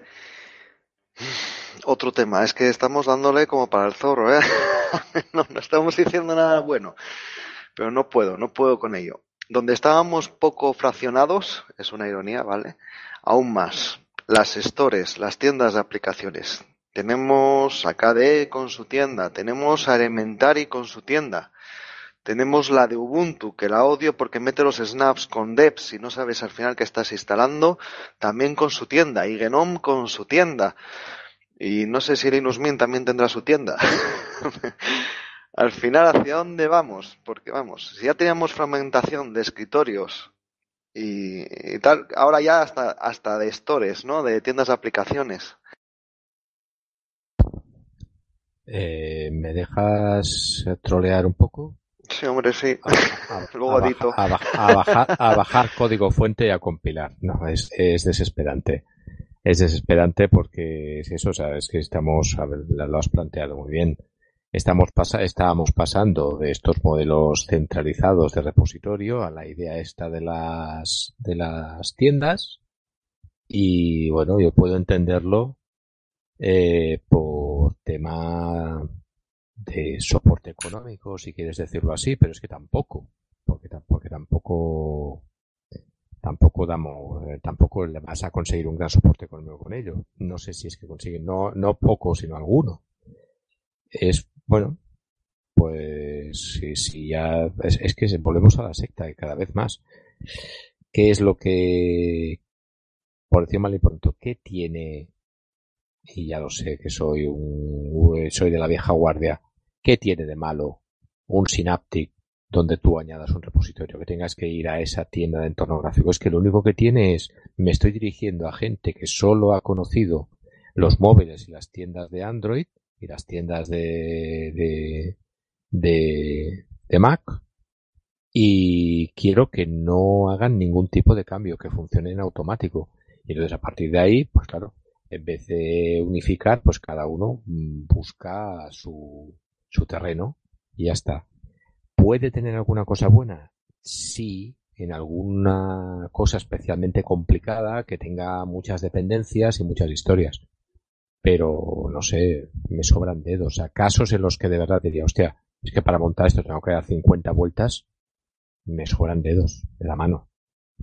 Speaker 1: otro tema, es que estamos dándole como para el zorro, ¿eh? no, no estamos diciendo nada bueno, pero no puedo, no puedo con ello. Donde estábamos poco fraccionados, es una ironía, ¿vale? Aún más, las stores, las tiendas de aplicaciones. Tenemos a con su tienda, tenemos a Elementary con su tienda, tenemos la de Ubuntu, que la odio porque mete los snaps con deps y no sabes al final qué estás instalando, también con su tienda, y Genome con su tienda. Y no sé si Linux Mint también tendrá su tienda. al final, ¿hacia dónde vamos? Porque vamos, si ya teníamos fragmentación de escritorios y, tal. Ahora ya hasta, hasta de stores, ¿no? De tiendas de aplicaciones.
Speaker 3: Eh, ¿Me dejas trolear un poco?
Speaker 1: Sí, hombre, sí.
Speaker 3: Luego a, bajar, a bajar código fuente y a compilar. No, es, es desesperante. Es desesperante porque es eso, o sea, es que estamos, a ver, lo has planteado muy bien. Estamos estábamos pasando de estos modelos centralizados de repositorio a la idea esta de las, de las tiendas. Y bueno, yo puedo entenderlo eh, por tema de soporte económico, si quieres decirlo así, pero es que tampoco, porque, porque tampoco tampoco damos, eh, tampoco vas a conseguir un gran soporte económico con ello. No sé si es que consiguen, no, no poco, sino alguno. Es bueno, pues sí, ya es, que volvemos a la secta cada vez más. ¿Qué es lo que, por decir mal y pronto, qué tiene, y ya lo sé que soy un, soy de la vieja guardia, qué tiene de malo un Synaptic donde tú añadas un repositorio, que tengas que ir a esa tienda de entorno gráfico? Es que lo único que tiene es, me estoy dirigiendo a gente que solo ha conocido los móviles y las tiendas de Android y las tiendas de, de, de, Mac y quiero que no hagan ningún tipo de cambio, que funcione en automático. Y entonces a partir de ahí, pues claro, en vez de unificar, pues cada uno mm, busca su, su terreno y ya está. ¿Puede tener alguna cosa buena? Sí, en alguna cosa especialmente complicada que tenga muchas dependencias y muchas historias pero no sé, me sobran dedos. O sea, casos en los que de verdad diría, hostia, Es que para montar esto tengo que dar 50 vueltas, me sobran dedos de la mano.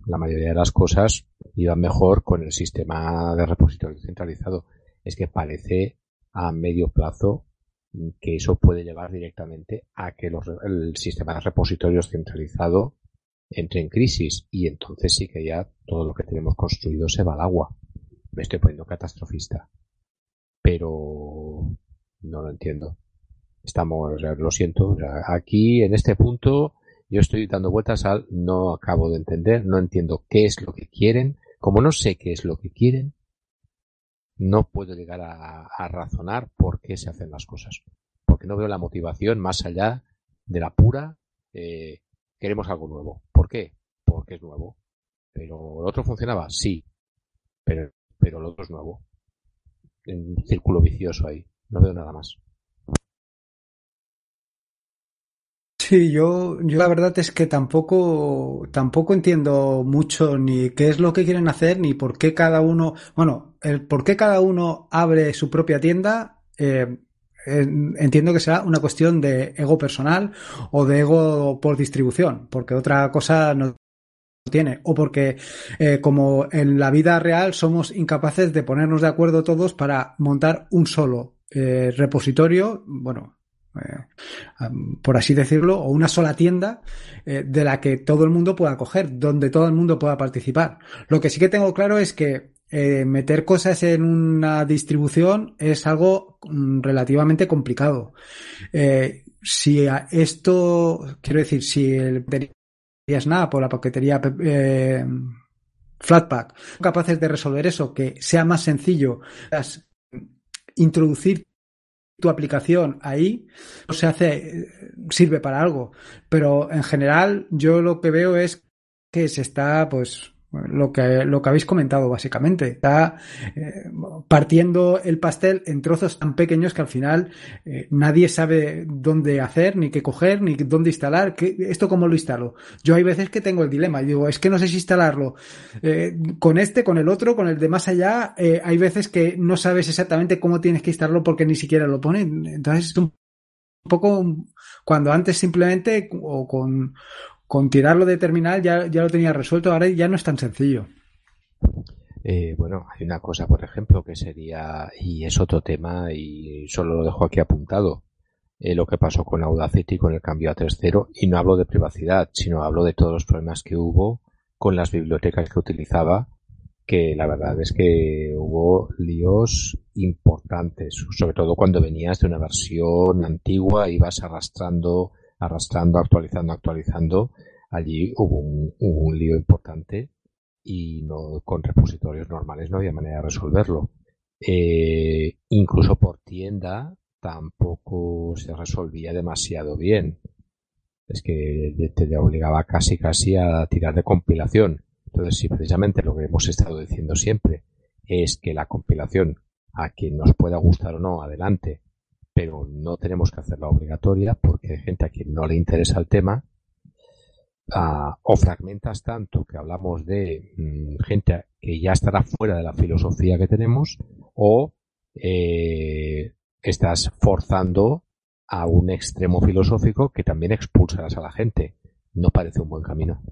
Speaker 3: La mayoría de las cosas iban mejor con el sistema de repositorio centralizado. Es que parece a medio plazo que eso puede llevar directamente a que el sistema de repositorios centralizado entre en crisis y entonces sí que ya todo lo que tenemos construido se va al agua. Me estoy poniendo catastrofista. Pero no lo entiendo. Estamos, lo siento, aquí en este punto yo estoy dando vueltas al no acabo de entender, no entiendo qué es lo que quieren. Como no sé qué es lo que quieren, no puedo llegar a, razonar por qué se hacen las cosas. Porque no veo la motivación más allá de la pura eh, queremos algo nuevo. ¿Por qué? Porque es nuevo. Pero el otro funcionaba, sí. Pero, pero el otro es nuevo. En un círculo vicioso ahí. No veo nada más.
Speaker 2: Sí, yo, yo la verdad es que tampoco, tampoco entiendo mucho ni qué es lo que quieren hacer, ni por qué cada uno, bueno, el por qué cada uno abre su propia tienda, eh, entiendo que será una cuestión de ego personal o de ego por distribución, porque otra cosa no tiene, o porque eh, como en la vida real somos incapaces de ponernos de acuerdo todos para montar un solo eh, repositorio, bueno, eh, por así decirlo, o una sola tienda de la que todo el mundo pueda coger, donde todo el mundo pueda participar. Lo que sí que tengo claro es que meter cosas en una distribución es algo mm, relativamente complicado. si esto, quiero decir, si el Snap o la paquetería Flatpak capaces de resolver eso, que sea más sencillo, introducir tu aplicación ahí se hace, sirve para algo. Pero en general, yo lo que veo es que se está, pues, lo que, lo que habéis comentado básicamente. Está eh, partiendo el pastel en trozos tan pequeños que al final eh, nadie sabe dónde hacer, ni qué coger, ni dónde instalar. ¿Qué, ¿Esto cómo lo instalo? Yo hay veces que tengo el dilema y digo, es que no sé si instalarlo eh, con este, con el otro, con el de más allá. hay veces que no sabes exactamente cómo tienes que instalarlo porque ni siquiera lo ponen. Entonces es un poco cuando antes simplemente o con con tirarlo de terminal ya, ya lo tenía resuelto, ahora ya no es tan sencillo.
Speaker 3: Eh, bueno, hay una cosa, por ejemplo, que sería, y es otro tema, y solo lo dejo aquí apuntado, eh, lo que pasó con Audacity con el cambio a 3.0, y no hablo de privacidad, sino hablo de todos los problemas que hubo con las bibliotecas que utilizaba, que la verdad es que hubo líos importantes, sobre todo cuando venías de una versión antigua, ibas arrastrando arrastrando, actualizando, actualizando. Allí hubo un, lío importante y no con repositorios normales no había manera de resolverlo. Eh, incluso por tienda tampoco se resolvía demasiado bien. Es que te obligaba casi casi a tirar de compilación. Entonces, si precisamente lo que hemos estado diciendo siempre es que la compilación, a quien nos pueda gustar o no, adelante, pero no tenemos que hacerla obligatoria porque hay gente a quien no le interesa el tema. Ah, o fragmentas tanto que hablamos de mm, gente que ya estará fuera de la filosofía que tenemos o eh, estás forzando a un extremo filosófico que también expulsarás a la gente. No parece un buen camino.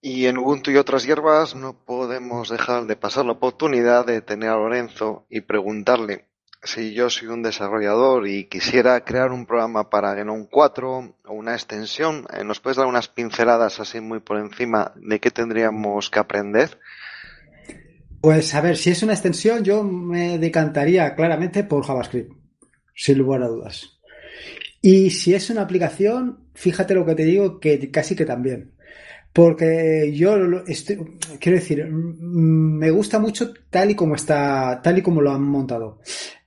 Speaker 1: Y en Ubuntu y otras hierbas no podemos dejar de pasar la oportunidad de tener a Lorenzo y preguntarle si yo soy un desarrollador y quisiera crear un programa para Genome 4 o una extensión, eh, ¿nos puedes dar unas pinceladas así muy por encima de qué tendríamos que aprender?
Speaker 2: Pues a ver, si es una extensión, yo me decantaría claramente por JavaScript, sin lugar a dudas. Y si es una aplicación, fíjate lo que te digo, que casi que también. Porque yo quiero decir, me gusta mucho tal y como está, tal y como lo han montado.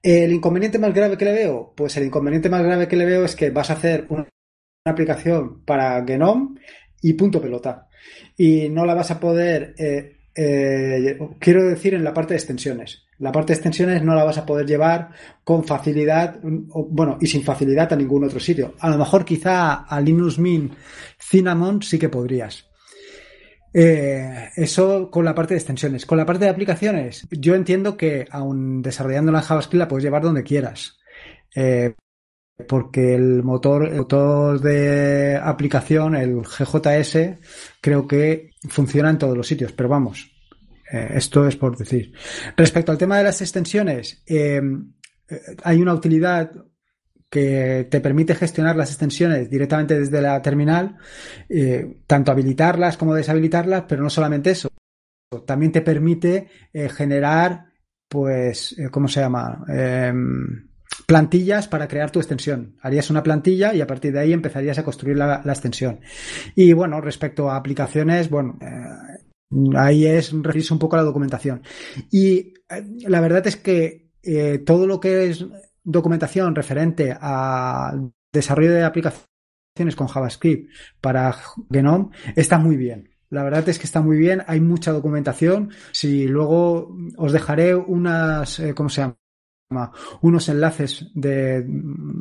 Speaker 2: El inconveniente más grave que le veo, pues el inconveniente más grave que le veo es que vas a hacer una, aplicación para Genome y punto pelota. Y no la vas a poder, eh, eh, quiero decir, en la parte de extensiones. La parte de extensiones no la vas a poder llevar con facilidad, bueno, y sin facilidad a ningún otro sitio. A lo mejor quizá a Linux Mint Cinnamon sí que podrías. Eh, eso con la parte de extensiones. Con la parte de aplicaciones, yo entiendo que aun desarrollando la JavaScript la puedes llevar donde quieras. Eh, porque el motor, el motor de aplicación, el GJS, creo que funciona en todos los sitios, pero vamos, eh, esto es por decir. Respecto al tema de las extensiones, hay una utilidad que te permite gestionar las extensiones directamente desde la terminal, eh, tanto habilitarlas como deshabilitarlas, pero no solamente eso, también te permite generar, pues, ¿cómo se llama? Em, plantillas para crear tu extensión. Harías una plantilla y a partir de ahí empezarías a construir la, extensión. Y bueno, respecto a aplicaciones, bueno, eh, ahí es referirse un poco a la documentación. Y eh, la verdad es que eh, todo lo que es documentación referente a desarrollo de aplicaciones con JavaScript para Genome está muy bien. La verdad es que está muy bien, hay mucha documentación. Si luego os dejaré unas, ¿cómo se llama? unos enlaces de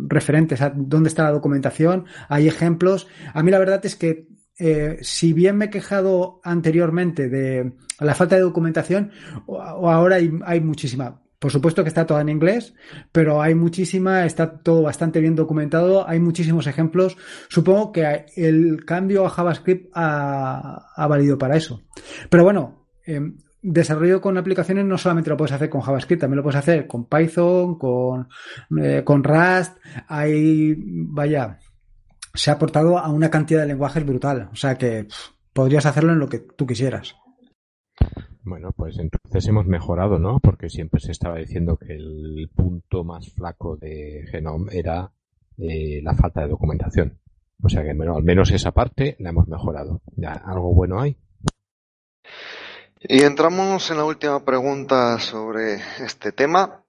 Speaker 2: referentes a dónde está la documentación, hay ejemplos. A mí la verdad es que eh, si bien me he quejado anteriormente de la falta de documentación, ahora hay, muchísima. Por supuesto que está todo en inglés, pero hay muchísima, está todo bastante bien documentado, hay muchísimos ejemplos. Supongo que el cambio a JavaScript ha, ha valido para eso. Pero bueno, em, desarrollo con aplicaciones no solamente lo puedes hacer con JavaScript, también lo puedes hacer con Python, con, eh, con Rust. Hay, vaya, se ha aportado a una cantidad de lenguajes brutal. O sea que podrías hacerlo en lo que tú quisieras.
Speaker 3: Bueno, pues entonces hemos mejorado, ¿no? Porque siempre se estaba diciendo que el punto más flaco de Genome era eh, la falta de documentación. O sea que, al menos esa parte la hemos mejorado. Ya algo bueno hay.
Speaker 1: Y entramos en la última pregunta sobre este tema,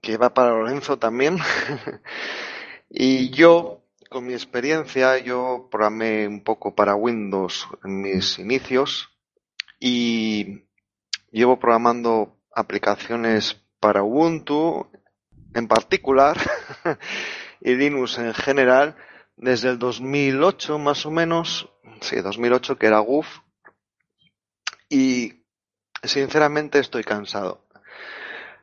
Speaker 1: que va para Lorenzo también. y yo, con mi experiencia, yo programé un poco para Windows en mis inicios y llevo programando aplicaciones para Ubuntu en particular y Linux en general desde el 2008 más o menos, sí, 2008 que era GUF y sinceramente estoy cansado.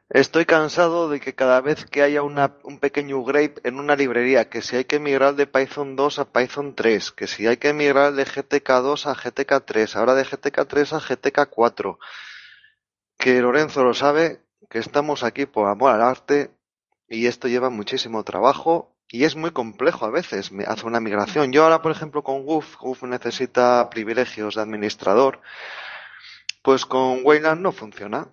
Speaker 1: Estoy cansado de que cada vez que haya un pequeño upgrade en una librería, que si hay que migrar de Python 2 a Python 3, que si hay que migrar de GTK 2 a GTK 3, ahora de GTK 3 a GTK 4, que Lorenzo lo sabe, que estamos aquí por amor al arte y esto lleva muchísimo trabajo y es muy complejo a veces hacer una migración. Yo ahora, por ejemplo, con Goof, Goof necesita privilegios de administrador pues con Wayland no funciona,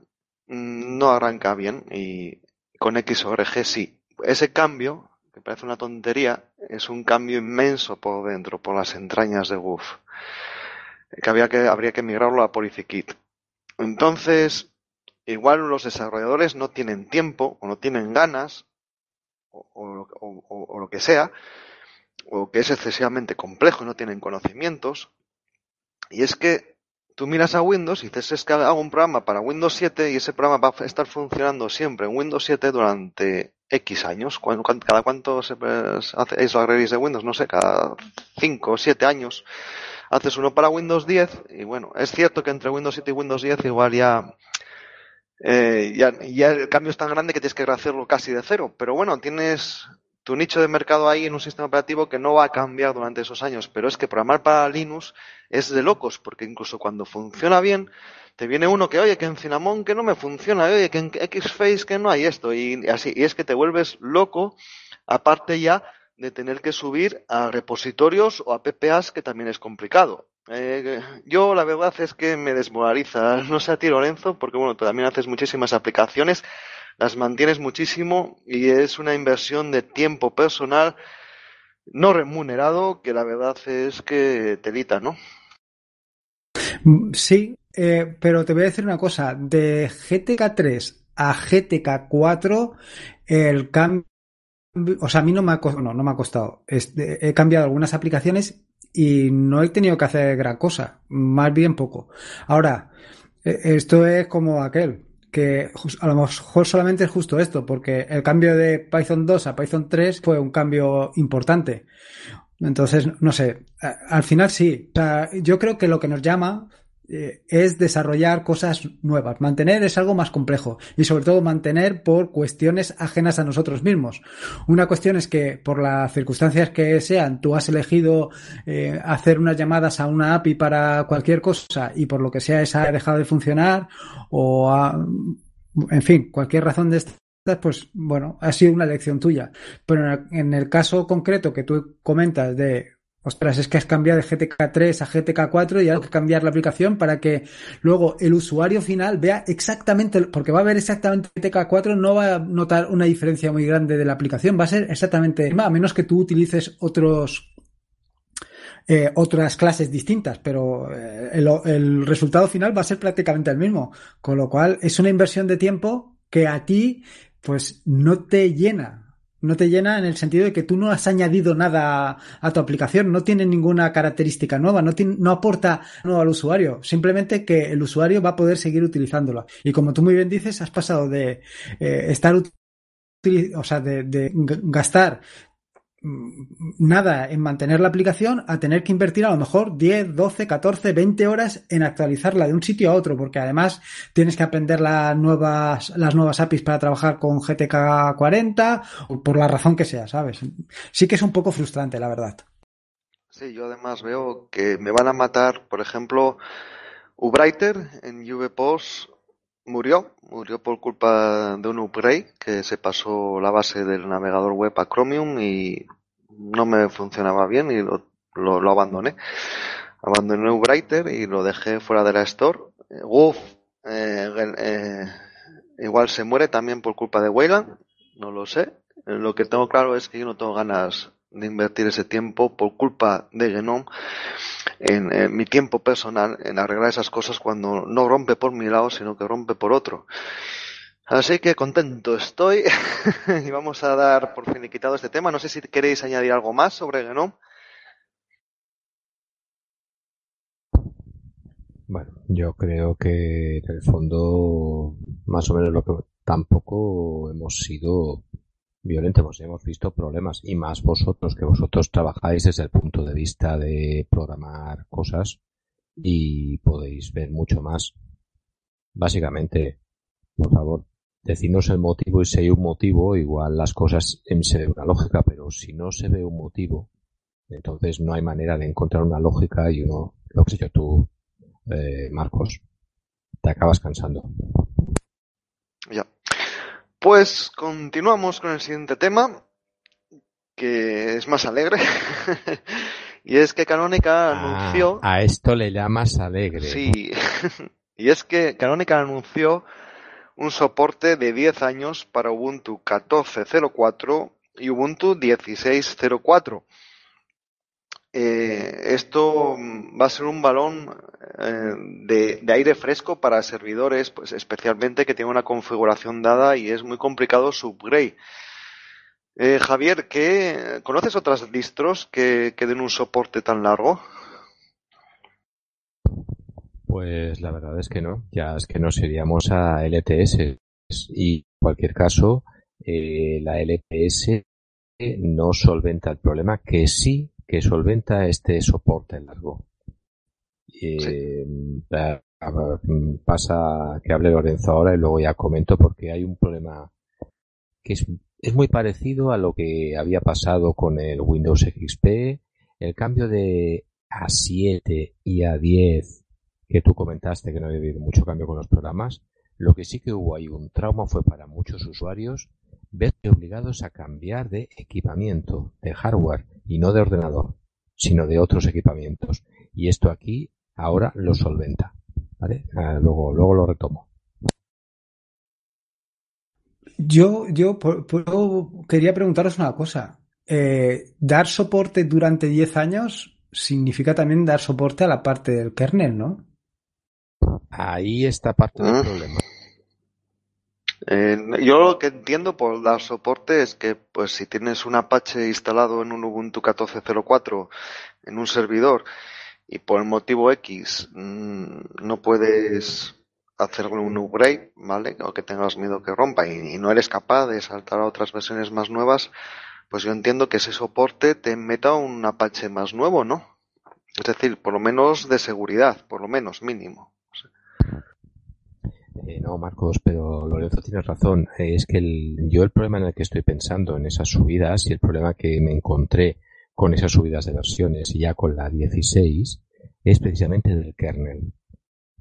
Speaker 1: no arranca bien y con X sobre G sí. Ese cambio, que parece una tontería, es un cambio inmenso por dentro, por las entrañas de Goof, que, había que habría que migrarlo a PolicyKit. Entonces, igual los desarrolladores no tienen tiempo o no tienen ganas o, o lo que sea, o que es excesivamente complejo y no tienen conocimientos. Y es que tú miras a Windows y dices, es que hago un programa para Windows 7 y ese programa va a estar funcionando siempre en Windows 7 durante X años. ¿Cada cuánto se hacéis la release de Windows? No sé, cada 5 o 7 años haces uno para Windows 10 y bueno, es cierto que entre Windows 7 y Windows 10 igual ya, eh, ya, ya el cambio es tan grande que tienes que hacerlo casi de cero. Pero bueno, tienes tu nicho de mercado ahí en un sistema operativo que no va a cambiar durante esos años, pero es que programar para Linux es de locos, porque incluso cuando funciona bien, te viene uno que, oye, que en Cinnamon que no me funciona, oye, que en Xface que no hay esto, y así, y es que te vuelves loco, aparte ya de tener que subir a repositorios o a PPAs, que también es complicado. Eh, yo la verdad es que me desmoraliza, no sé a ti Lorenzo, porque bueno, tú también haces muchísimas aplicaciones, las mantienes muchísimo y es una inversión de tiempo personal no remunerado que la verdad es que telita, ¿no?
Speaker 2: Sí, eh, pero te voy a decir una cosa, de GTK 3 a GTK 4 el cambio, o sea, a mí no me ha, no, no me ha costado. he cambiado algunas aplicaciones y no he tenido que hacer gran cosa, más bien poco. Ahora, e, esto es como aquel, que a lo mejor solamente es justo esto, porque el cambio de Python 2 a Python 3 fue un cambio importante. Entonces, no sé, al final sí. yo creo que lo que nos llama eh, es desarrollar cosas nuevas. Mantener es algo más complejo y sobre todo mantener por cuestiones ajenas a nosotros mismos. Una cuestión es que por las circunstancias que sean, tú has elegido eh, hacer unas llamadas a una API para cualquier cosa y por lo que sea esa ha dejado de funcionar o en fin, cualquier razón de estas pues bueno, ha sido una elección tuya. Pero en el caso concreto que tú comentas de ostras, es que has cambiado de GTK 3 a GTK 4 y hay que cambiar la aplicación para que luego el usuario final vea exactamente, porque va a ver exactamente GTK 4, no va a notar una diferencia muy grande de la aplicación, va a ser exactamente, a menos que tú utilices otros eh, otras clases distintas, pero eh, el, el, resultado final va a ser prácticamente el mismo. Con lo cual es una inversión de tiempo que a ti pues no te llena no te llena en el sentido de que tú no has añadido nada a, tu aplicación, no tiene ninguna característica nueva, no, no aporta nuevo al usuario, simplemente que el usuario va a poder seguir utilizándola. Y como tú muy bien dices, has pasado de eh, estar o sea, de, gastar nada en mantener la aplicación a tener que invertir a lo mejor 10, 12, 14, 20 horas en actualizarla de un sitio a otro, porque además tienes que aprender las nuevas, las nuevas APIs para trabajar con GTK 40 o por la razón que sea, ¿sabes? Sí que es un poco frustrante, la verdad.
Speaker 1: Sí, yo además veo que me van a matar, por ejemplo, Ubrighter en VPOS murió, murió por culpa de un upgrade que se pasó la base del navegador web a Chromium y no me funcionaba bien y lo, lo, abandoné. Abandoné Writer y lo dejé fuera de la store. Eh, Wolf eh, eh, igual se muere también por culpa de Wayland, no lo sé. Lo que tengo claro es que yo no tengo ganas de invertir ese tiempo por culpa de Genome en, en, mi tiempo personal en arreglar esas cosas cuando no rompe por mi lado sino que rompe por otro. Así que contento estoy y vamos a dar por finiquitado este tema. No sé si queréis añadir algo más sobre Genome.
Speaker 3: Bueno, yo creo que en el fondo más o menos lo que tampoco hemos sido violentos, hemos visto problemas y más vosotros que vosotros trabajáis desde el punto de vista de programar cosas y podéis ver mucho más. Básicamente, por favor, decirnos el motivo y si hay un motivo, igual las cosas se ve una lógica, pero si no se ve un motivo, entonces no hay manera de encontrar una lógica y uno, lo que sé yo, tú, eh, Marcos, te acabas cansando.
Speaker 1: Ya. Pues continuamos con el siguiente tema, que es más alegre. y es que Canónica ah, anunció.
Speaker 3: A esto le llamas alegre.
Speaker 1: Sí. y es que Canónica anunció un soporte de 10 años para Ubuntu 14.04 y Ubuntu 16.04. Eh, esto va a ser un balón eh, de, aire fresco para servidores, pues especialmente que tienen una configuración dada y es muy complicado su upgrade. Eh, Javier, ¿qué, ¿conoces otras distros que, que den un soporte tan largo?
Speaker 3: Pues la verdad es que no, ya es que nos iríamos a LTS y en cualquier caso eh, la LTS no solventa el problema que sí que solventa este soporte largo. Eh, pasa que hable Lorenzo ahora y luego ya comento porque hay un problema que es, es muy parecido a lo que había pasado con el Windows XP, el cambio de A7 y A10 que tú comentaste que no había habido mucho cambio con los programas, lo que sí que hubo ahí un trauma fue para muchos usuarios verse obligados a cambiar de equipamiento, de hardware, y no de ordenador, sino de otros equipamientos. Y esto aquí ahora lo solventa. ¿vale? Ah, luego, luego lo retomo.
Speaker 2: Yo, yo, quería preguntaros una cosa. Eh, ¿Dar soporte durante 10 años significa también dar soporte a la parte del kernel, no?
Speaker 3: Ahí está parte del mm. problema.
Speaker 1: Eh, yo lo que entiendo por dar soporte es que, pues, si tienes un Apache instalado en un Ubuntu 14.04 en un servidor y por el motivo X mm, no puedes hacerle un upgrade, ¿vale? O que tengas miedo que rompa y, y, no eres capaz de saltar a otras versiones más nuevas, pues yo entiendo que ese soporte te meta un Apache más nuevo, ¿no? Es decir, por lo menos de seguridad, por lo menos mínimo.
Speaker 3: Eh, no, Marcos, pero Lorenzo tiene razón. Eh, es que yo el problema en el que estoy pensando en esas subidas y el problema que me encontré con esas subidas de versiones y ya con la 16 es precisamente del kernel.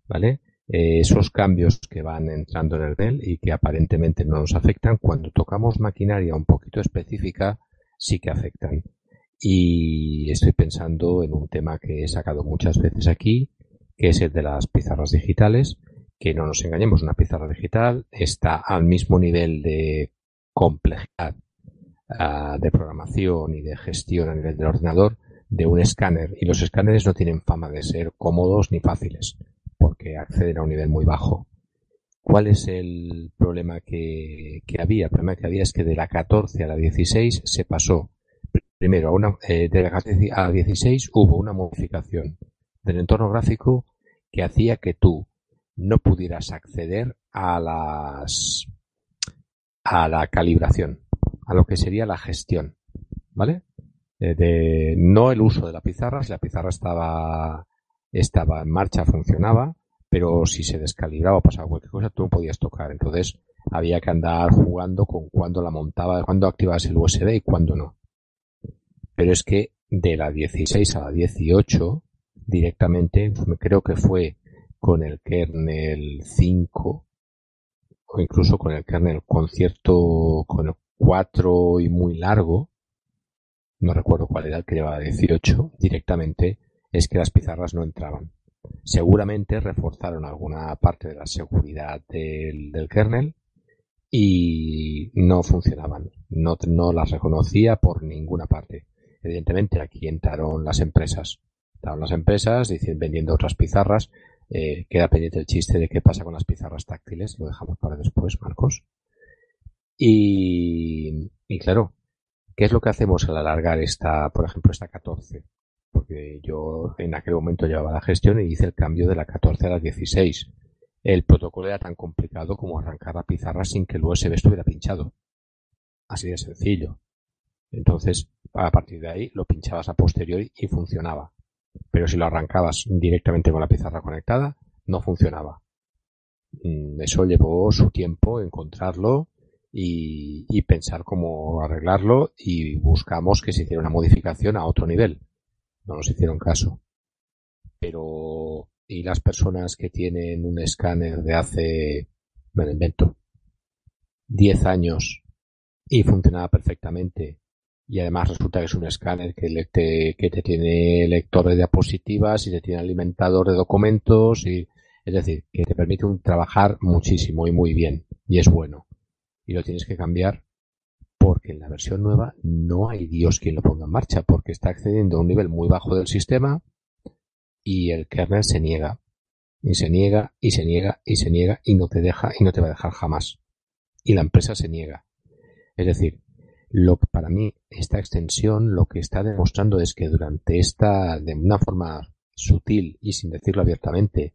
Speaker 3: ¿Vale? Eh, esos cambios que van entrando en el Dell y que aparentemente no nos afectan, cuando tocamos maquinaria un poquito específica, sí que afectan. Y estoy pensando en un tema que he sacado muchas veces aquí, que es el de las pizarras digitales, que no nos engañemos, una pizarra digital está al mismo nivel de complejidad uh, de programación y de gestión a nivel del ordenador de un escáner. Y los escáneres no tienen fama de ser cómodos ni fáciles porque acceden a un nivel muy bajo. ¿Cuál es el problema que, había? El problema que había es que de la 14 a la 16 se pasó. Primero, a, una, eh, de la 14 a la 16 hubo una modificación del entorno gráfico que hacía que tú no pudieras acceder a las a la calibración, a lo que sería la gestión, ¿vale? Eh, de, no el uso de la pizarra, si la pizarra estaba estaba en marcha, funcionaba, pero si se descalibraba o pasaba cualquier cosa, tú no podías tocar. Entonces había que andar jugando con cuándo la montaba, cuándo activabas el USB y cuándo no. Pero es que de la 16 a la 18, directamente, creo que fue con el kernel 5, o incluso con el kernel con cierto, con el 4 y muy largo, no recuerdo cuál era el que llevaba 18, directamente es que las pizarras no entraban. Seguramente reforzaron alguna parte de la seguridad del, kernel y no funcionaban. No, no las reconocía por ninguna parte. Evidentemente aquí entraron las empresas. Entraron las empresas vendiendo otras pizarras. Eh, queda pendiente el chiste de qué pasa con las pizarras táctiles. Lo dejamos para después, Marcos. Y, y claro, ¿qué es lo que hacemos al alargar esta, por ejemplo, esta 14? porque yo en aquel momento llevaba la gestión y hice el cambio de la 14 a la 16. El protocolo era tan complicado como arrancar la pizarra sin que el USB estuviera pinchado. Así de sencillo. Entonces, a partir de ahí lo pinchabas a posteriori y funcionaba. Pero si lo arrancabas directamente con la pizarra conectada, no funcionaba. Mm, eso llevó su tiempo encontrarlo y, pensar cómo arreglarlo y buscamos que se hiciera una modificación a otro nivel no nos hicieron caso. Pero, ¿y las personas que tienen un escáner de hace, me lo invento, 10 años y funcionaba perfectamente? Y además resulta que es un escáner que, te, que te tiene lector de diapositivas y te tiene alimentador de documentos y, es decir, que te permite un, trabajar muchísimo y muy bien. Y es bueno. Y lo tienes que cambiar porque en la versión nueva no hay Dios quien lo ponga en marcha, porque está accediendo a un nivel muy bajo del sistema y el kernel se niega, y se niega, y se niega, y se niega, y no te deja, y no te va a dejar jamás. Y la empresa se niega. Es decir, lo que para mí esta extensión lo que está demostrando es que durante esta, de una forma sutil y sin decirlo abiertamente,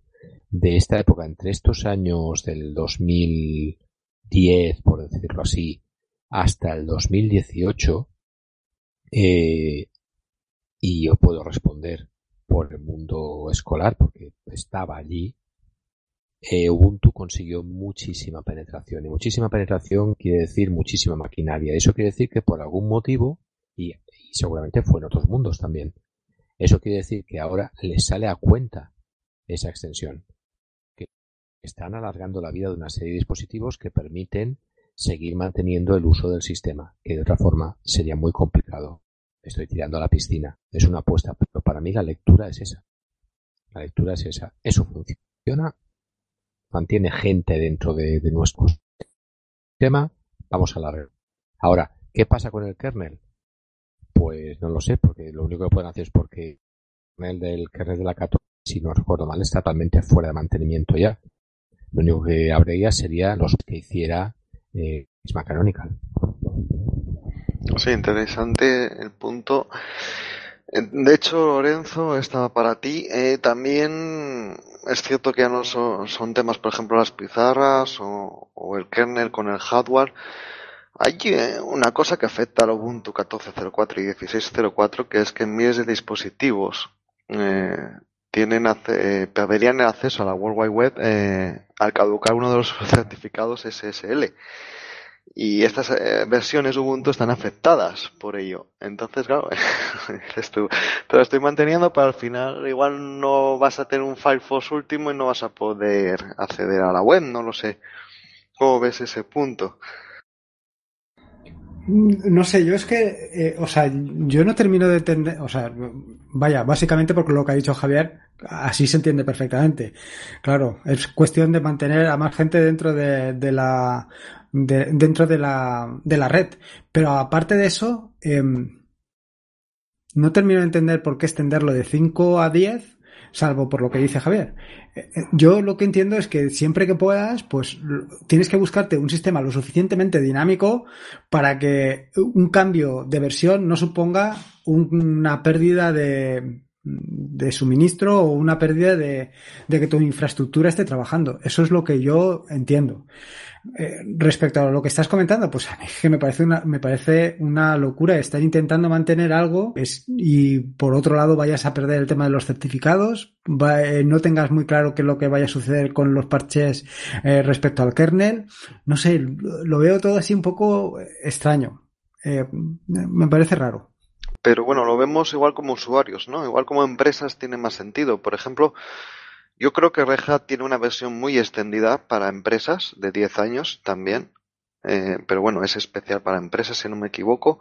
Speaker 3: de esta época, entre estos años del 2010, por decirlo así, hasta el 2018 eh, y yo puedo responder por el mundo escolar porque estaba allí eh, Ubuntu consiguió muchísima penetración y muchísima penetración quiere decir muchísima maquinaria eso quiere decir que por algún motivo y, y seguramente fue en otros mundos también eso quiere decir que ahora les sale a cuenta esa extensión que están alargando la vida de una serie de dispositivos que permiten seguir manteniendo el uso del sistema, que de otra forma sería muy complicado. Estoy tirando a la piscina. Es una apuesta, pero para mí la lectura es esa. La lectura es esa. Eso funciona, mantiene gente dentro de, nuestro sistema. Vamos a la red. Ahora, ¿qué pasa con el kernel? Pues no lo sé, porque lo único que pueden hacer es porque el del kernel de la 14, si no recuerdo mal, está totalmente fuera de mantenimiento ya. Lo único que habría sería los que hiciera eh, Canonical.
Speaker 1: Sí, interesante el punto. Eh, de hecho, Lorenzo, estaba para ti. Eh, también es cierto que ya no son, temas, por ejemplo, las pizarras o, el kernel con el hardware. Hay eh, una cosa que afecta al Ubuntu 14.04 y 16.04, que es que miles de dispositivos eh, tienen eh, perderían acceso a la World Wide Web al caducar uno de los certificados SSL. Y estas eh, versiones Ubuntu están afectadas por ello. Entonces, claro, pero estoy manteniendo para al final igual no vas a tener un Firefox último y no vas a poder acceder a la web, no lo sé. ¿Cómo ves ese punto?
Speaker 2: Mm, no sé, yo es que, eh, o sea, yo no termino de entender, o sea, vaya, básicamente porque lo que ha dicho Javier, así se entiende perfectamente. Claro, es cuestión de mantener a más gente dentro de, de la, de, dentro de la, de la red. Pero aparte de eso, eh, no termino de entender por qué extenderlo de 5 a 10 salvo por lo que dice Javier. Eh, eh, yo lo que entiendo es que siempre que puedas, pues tienes que buscarte un sistema lo suficientemente dinámico para que un cambio de versión no suponga una pérdida de, de suministro o una pérdida de, que tu infraestructura esté trabajando. Eso es lo que yo entiendo. Eh, respecto a lo que estás comentando, pues a mí que me parece una, me parece una locura estar intentando mantener algo y por otro lado vayas a perder el tema de los certificados, va, eh, no tengas muy claro qué es lo que vaya a suceder con los parches eh, respecto al kernel. No sé, lo veo todo así un poco extraño. Me parece raro.
Speaker 1: Pero bueno, lo vemos igual como usuarios, ¿no? Igual como empresas tiene más sentido. Por ejemplo, yo creo que Red Hat tiene una versión muy extendida para empresas de 10 años también. Eh, pero bueno, es especial para empresas, si no me equivoco.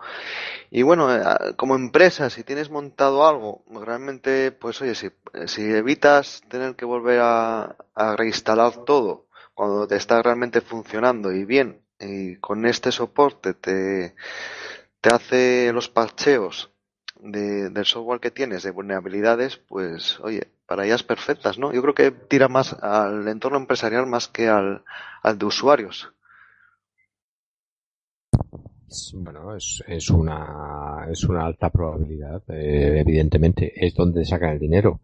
Speaker 1: Y bueno, eh, como empresa, si tienes montado algo, realmente, pues oye, si, evitas tener que volver a, a reinstalar todo cuando te está realmente funcionando y bien, y con este soporte te, te hace los parcheos de, del software que tienes de vulnerabilidades, pues oye, para ellas perfectas, ¿no? Yo creo que tira más al entorno empresarial más que al, al de usuarios.
Speaker 3: Bueno, es, es, una, es una alta probabilidad, eh, evidentemente, es donde sacan el dinero.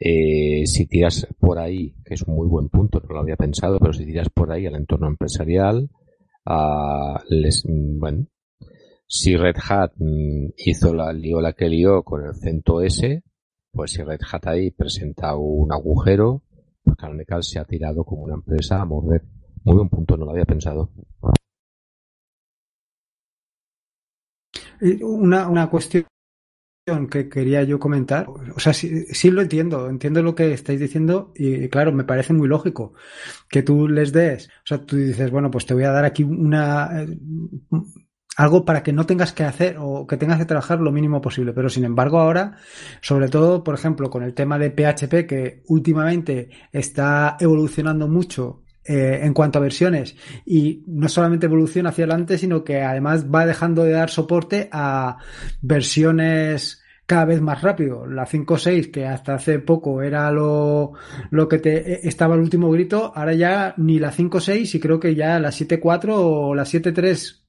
Speaker 3: Eh, si tiras por ahí, que es un muy buen punto, no lo había pensado, pero si tiras por ahí al entorno empresarial, uh, les, bueno, si Red Hat mm, hizo la lió la que lió con el CentOS, pues si Red Hat ahí presenta un agujero, pues Canonical se ha tirado como una empresa a morder. Muy buen punto, no lo había pensado.
Speaker 2: Una, una cuestión que quería yo comentar, o sea, sí, sí, lo entiendo, entiendo lo que estáis diciendo y claro, me parece muy lógico que tú les des, o sea, tú dices, bueno, pues te voy a dar aquí una, eh, algo para que no tengas que hacer o que tengas que trabajar lo mínimo posible. Pero sin embargo ahora, sobre todo, por ejemplo, con el tema de PHP que últimamente está evolucionando mucho eh, en cuanto a versiones y no solamente evoluciona hacia adelante, sino que además va dejando de dar soporte a versiones cada vez más rápido. La 5.6, que hasta hace poco era lo, lo que te eh, estaba el último grito, ahora ya ni la 5.6 y creo que ya la 7.4 o la 7.3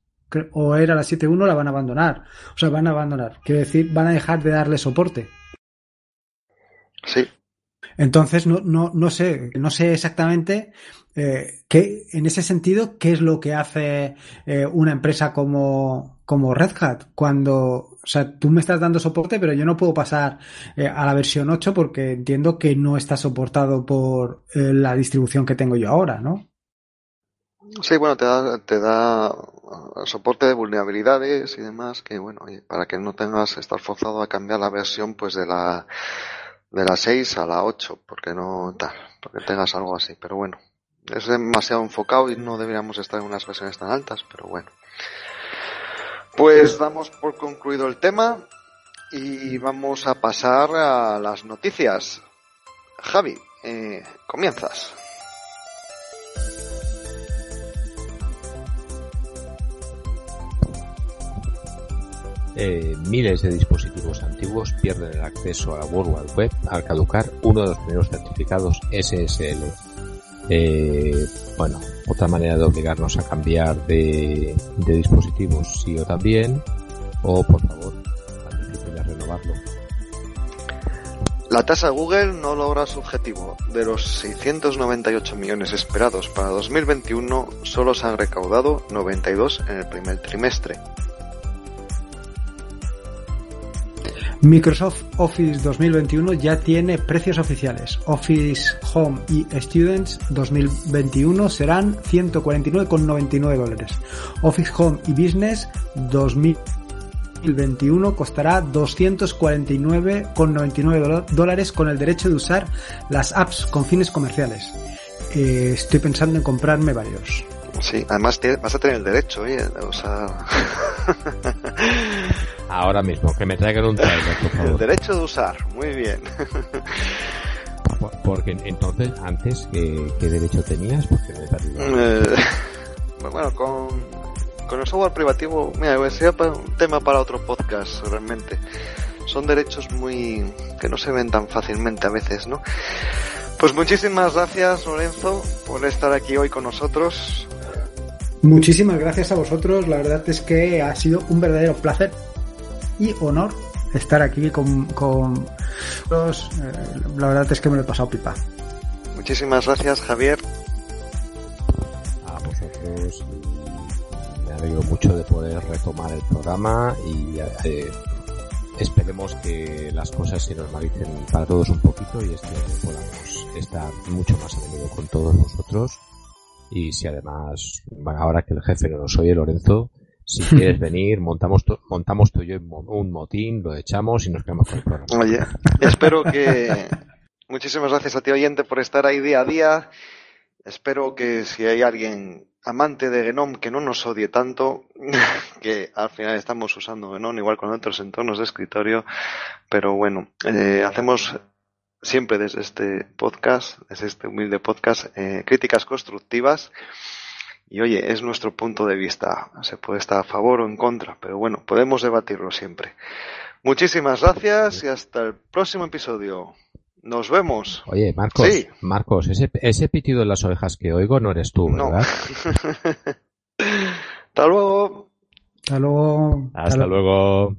Speaker 2: o era la 7.1 la van a abandonar. O sea, van a abandonar. Quiero decir, van a dejar de darle soporte.
Speaker 1: Sí.
Speaker 2: Entonces, no, no, no sé, no sé exactamente eh, qué, en ese sentido, qué es lo que hace eh, una empresa como, como Red Hat cuando, o sea, tú me estás dando soporte, pero yo no puedo pasar eh, a la versión 8 porque entiendo que no está soportado por eh, la distribución que tengo yo ahora, ¿no?
Speaker 1: Sí, bueno, te da, te da soporte de vulnerabilidades y demás, que bueno, para que no tengas estar forzado a cambiar la versión pues de la de la 6 a la 8, porque no tal, porque tengas algo así, pero bueno, es demasiado enfocado y no deberíamos estar en unas versiones tan altas, pero bueno. Pues damos por concluido el tema y vamos a pasar a las noticias. Javi, eh, comienzas.
Speaker 3: Eh, miles de dispositivos antiguos pierden el acceso a la World Wide Web al caducar uno de los primeros certificados SSL. Eh, bueno, otra manera de obligarnos a cambiar de, dispositivos sí o también, o por favor, a renovarlo.
Speaker 1: La tasa Google no logra su objetivo. De los 698 millones esperados para 2021, solo se han recaudado 92 en el primer trimestre.
Speaker 2: Microsoft Office 2021 ya tiene precios oficiales. Office Home y Students 2021 serán 149,99 dólares. Office Home y Business 2021 costará 249,99 dólares con el derecho de usar las apps con fines comerciales. Eh, estoy pensando en comprarme varios.
Speaker 1: Sí, además vas a tener el derecho, ¿eh? O sea...
Speaker 3: Ahora mismo, que me traigan un trailer, por favor.
Speaker 1: El derecho de usar, muy bien.
Speaker 3: Porque entonces, antes, ¿qué, derecho tenías? Porque me
Speaker 1: eh, bueno, con, con el software privativo, mira, sería un tema para otro podcast, realmente. Son derechos muy. que no se ven tan fácilmente a veces, ¿no? Pues muchísimas gracias, Lorenzo, por estar aquí hoy con nosotros.
Speaker 2: Muchísimas gracias a vosotros, la verdad es que ha sido un verdadero placer y honor estar aquí con, con los, eh, la verdad es que me lo he pasado pipa.
Speaker 1: Muchísimas gracias, Javier.
Speaker 3: A vosotros me alegro mucho de poder retomar el programa y eh, esperemos que las cosas se normalicen para todos un poquito y este año podamos estar mucho más a menudo con todos vosotros y si además ahora que el jefe no nos oye Lorenzo si quieres venir, montamos, montamos tú y yo un motín, lo echamos y nos quedamos con el programa.
Speaker 1: Oye, espero que... Muchísimas gracias a ti oyente por estar ahí día a día. Espero que si hay alguien amante de Genome que no nos odie tanto, que al final estamos usando Genome igual con otros entornos de escritorio, pero bueno, eh, hacemos siempre desde este podcast, desde este humilde podcast, eh, críticas constructivas y oye, es nuestro punto de vista. Se puede estar a favor o en contra, pero bueno, podemos debatirlo siempre. Muchísimas gracias y hasta el próximo episodio. Nos vemos.
Speaker 3: Oye, Marcos, Marcos, ese, ese pitido de las ovejas que oigo no eres tú, ¿verdad?
Speaker 1: hasta luego.
Speaker 2: Hasta luego.
Speaker 3: Hasta, luego.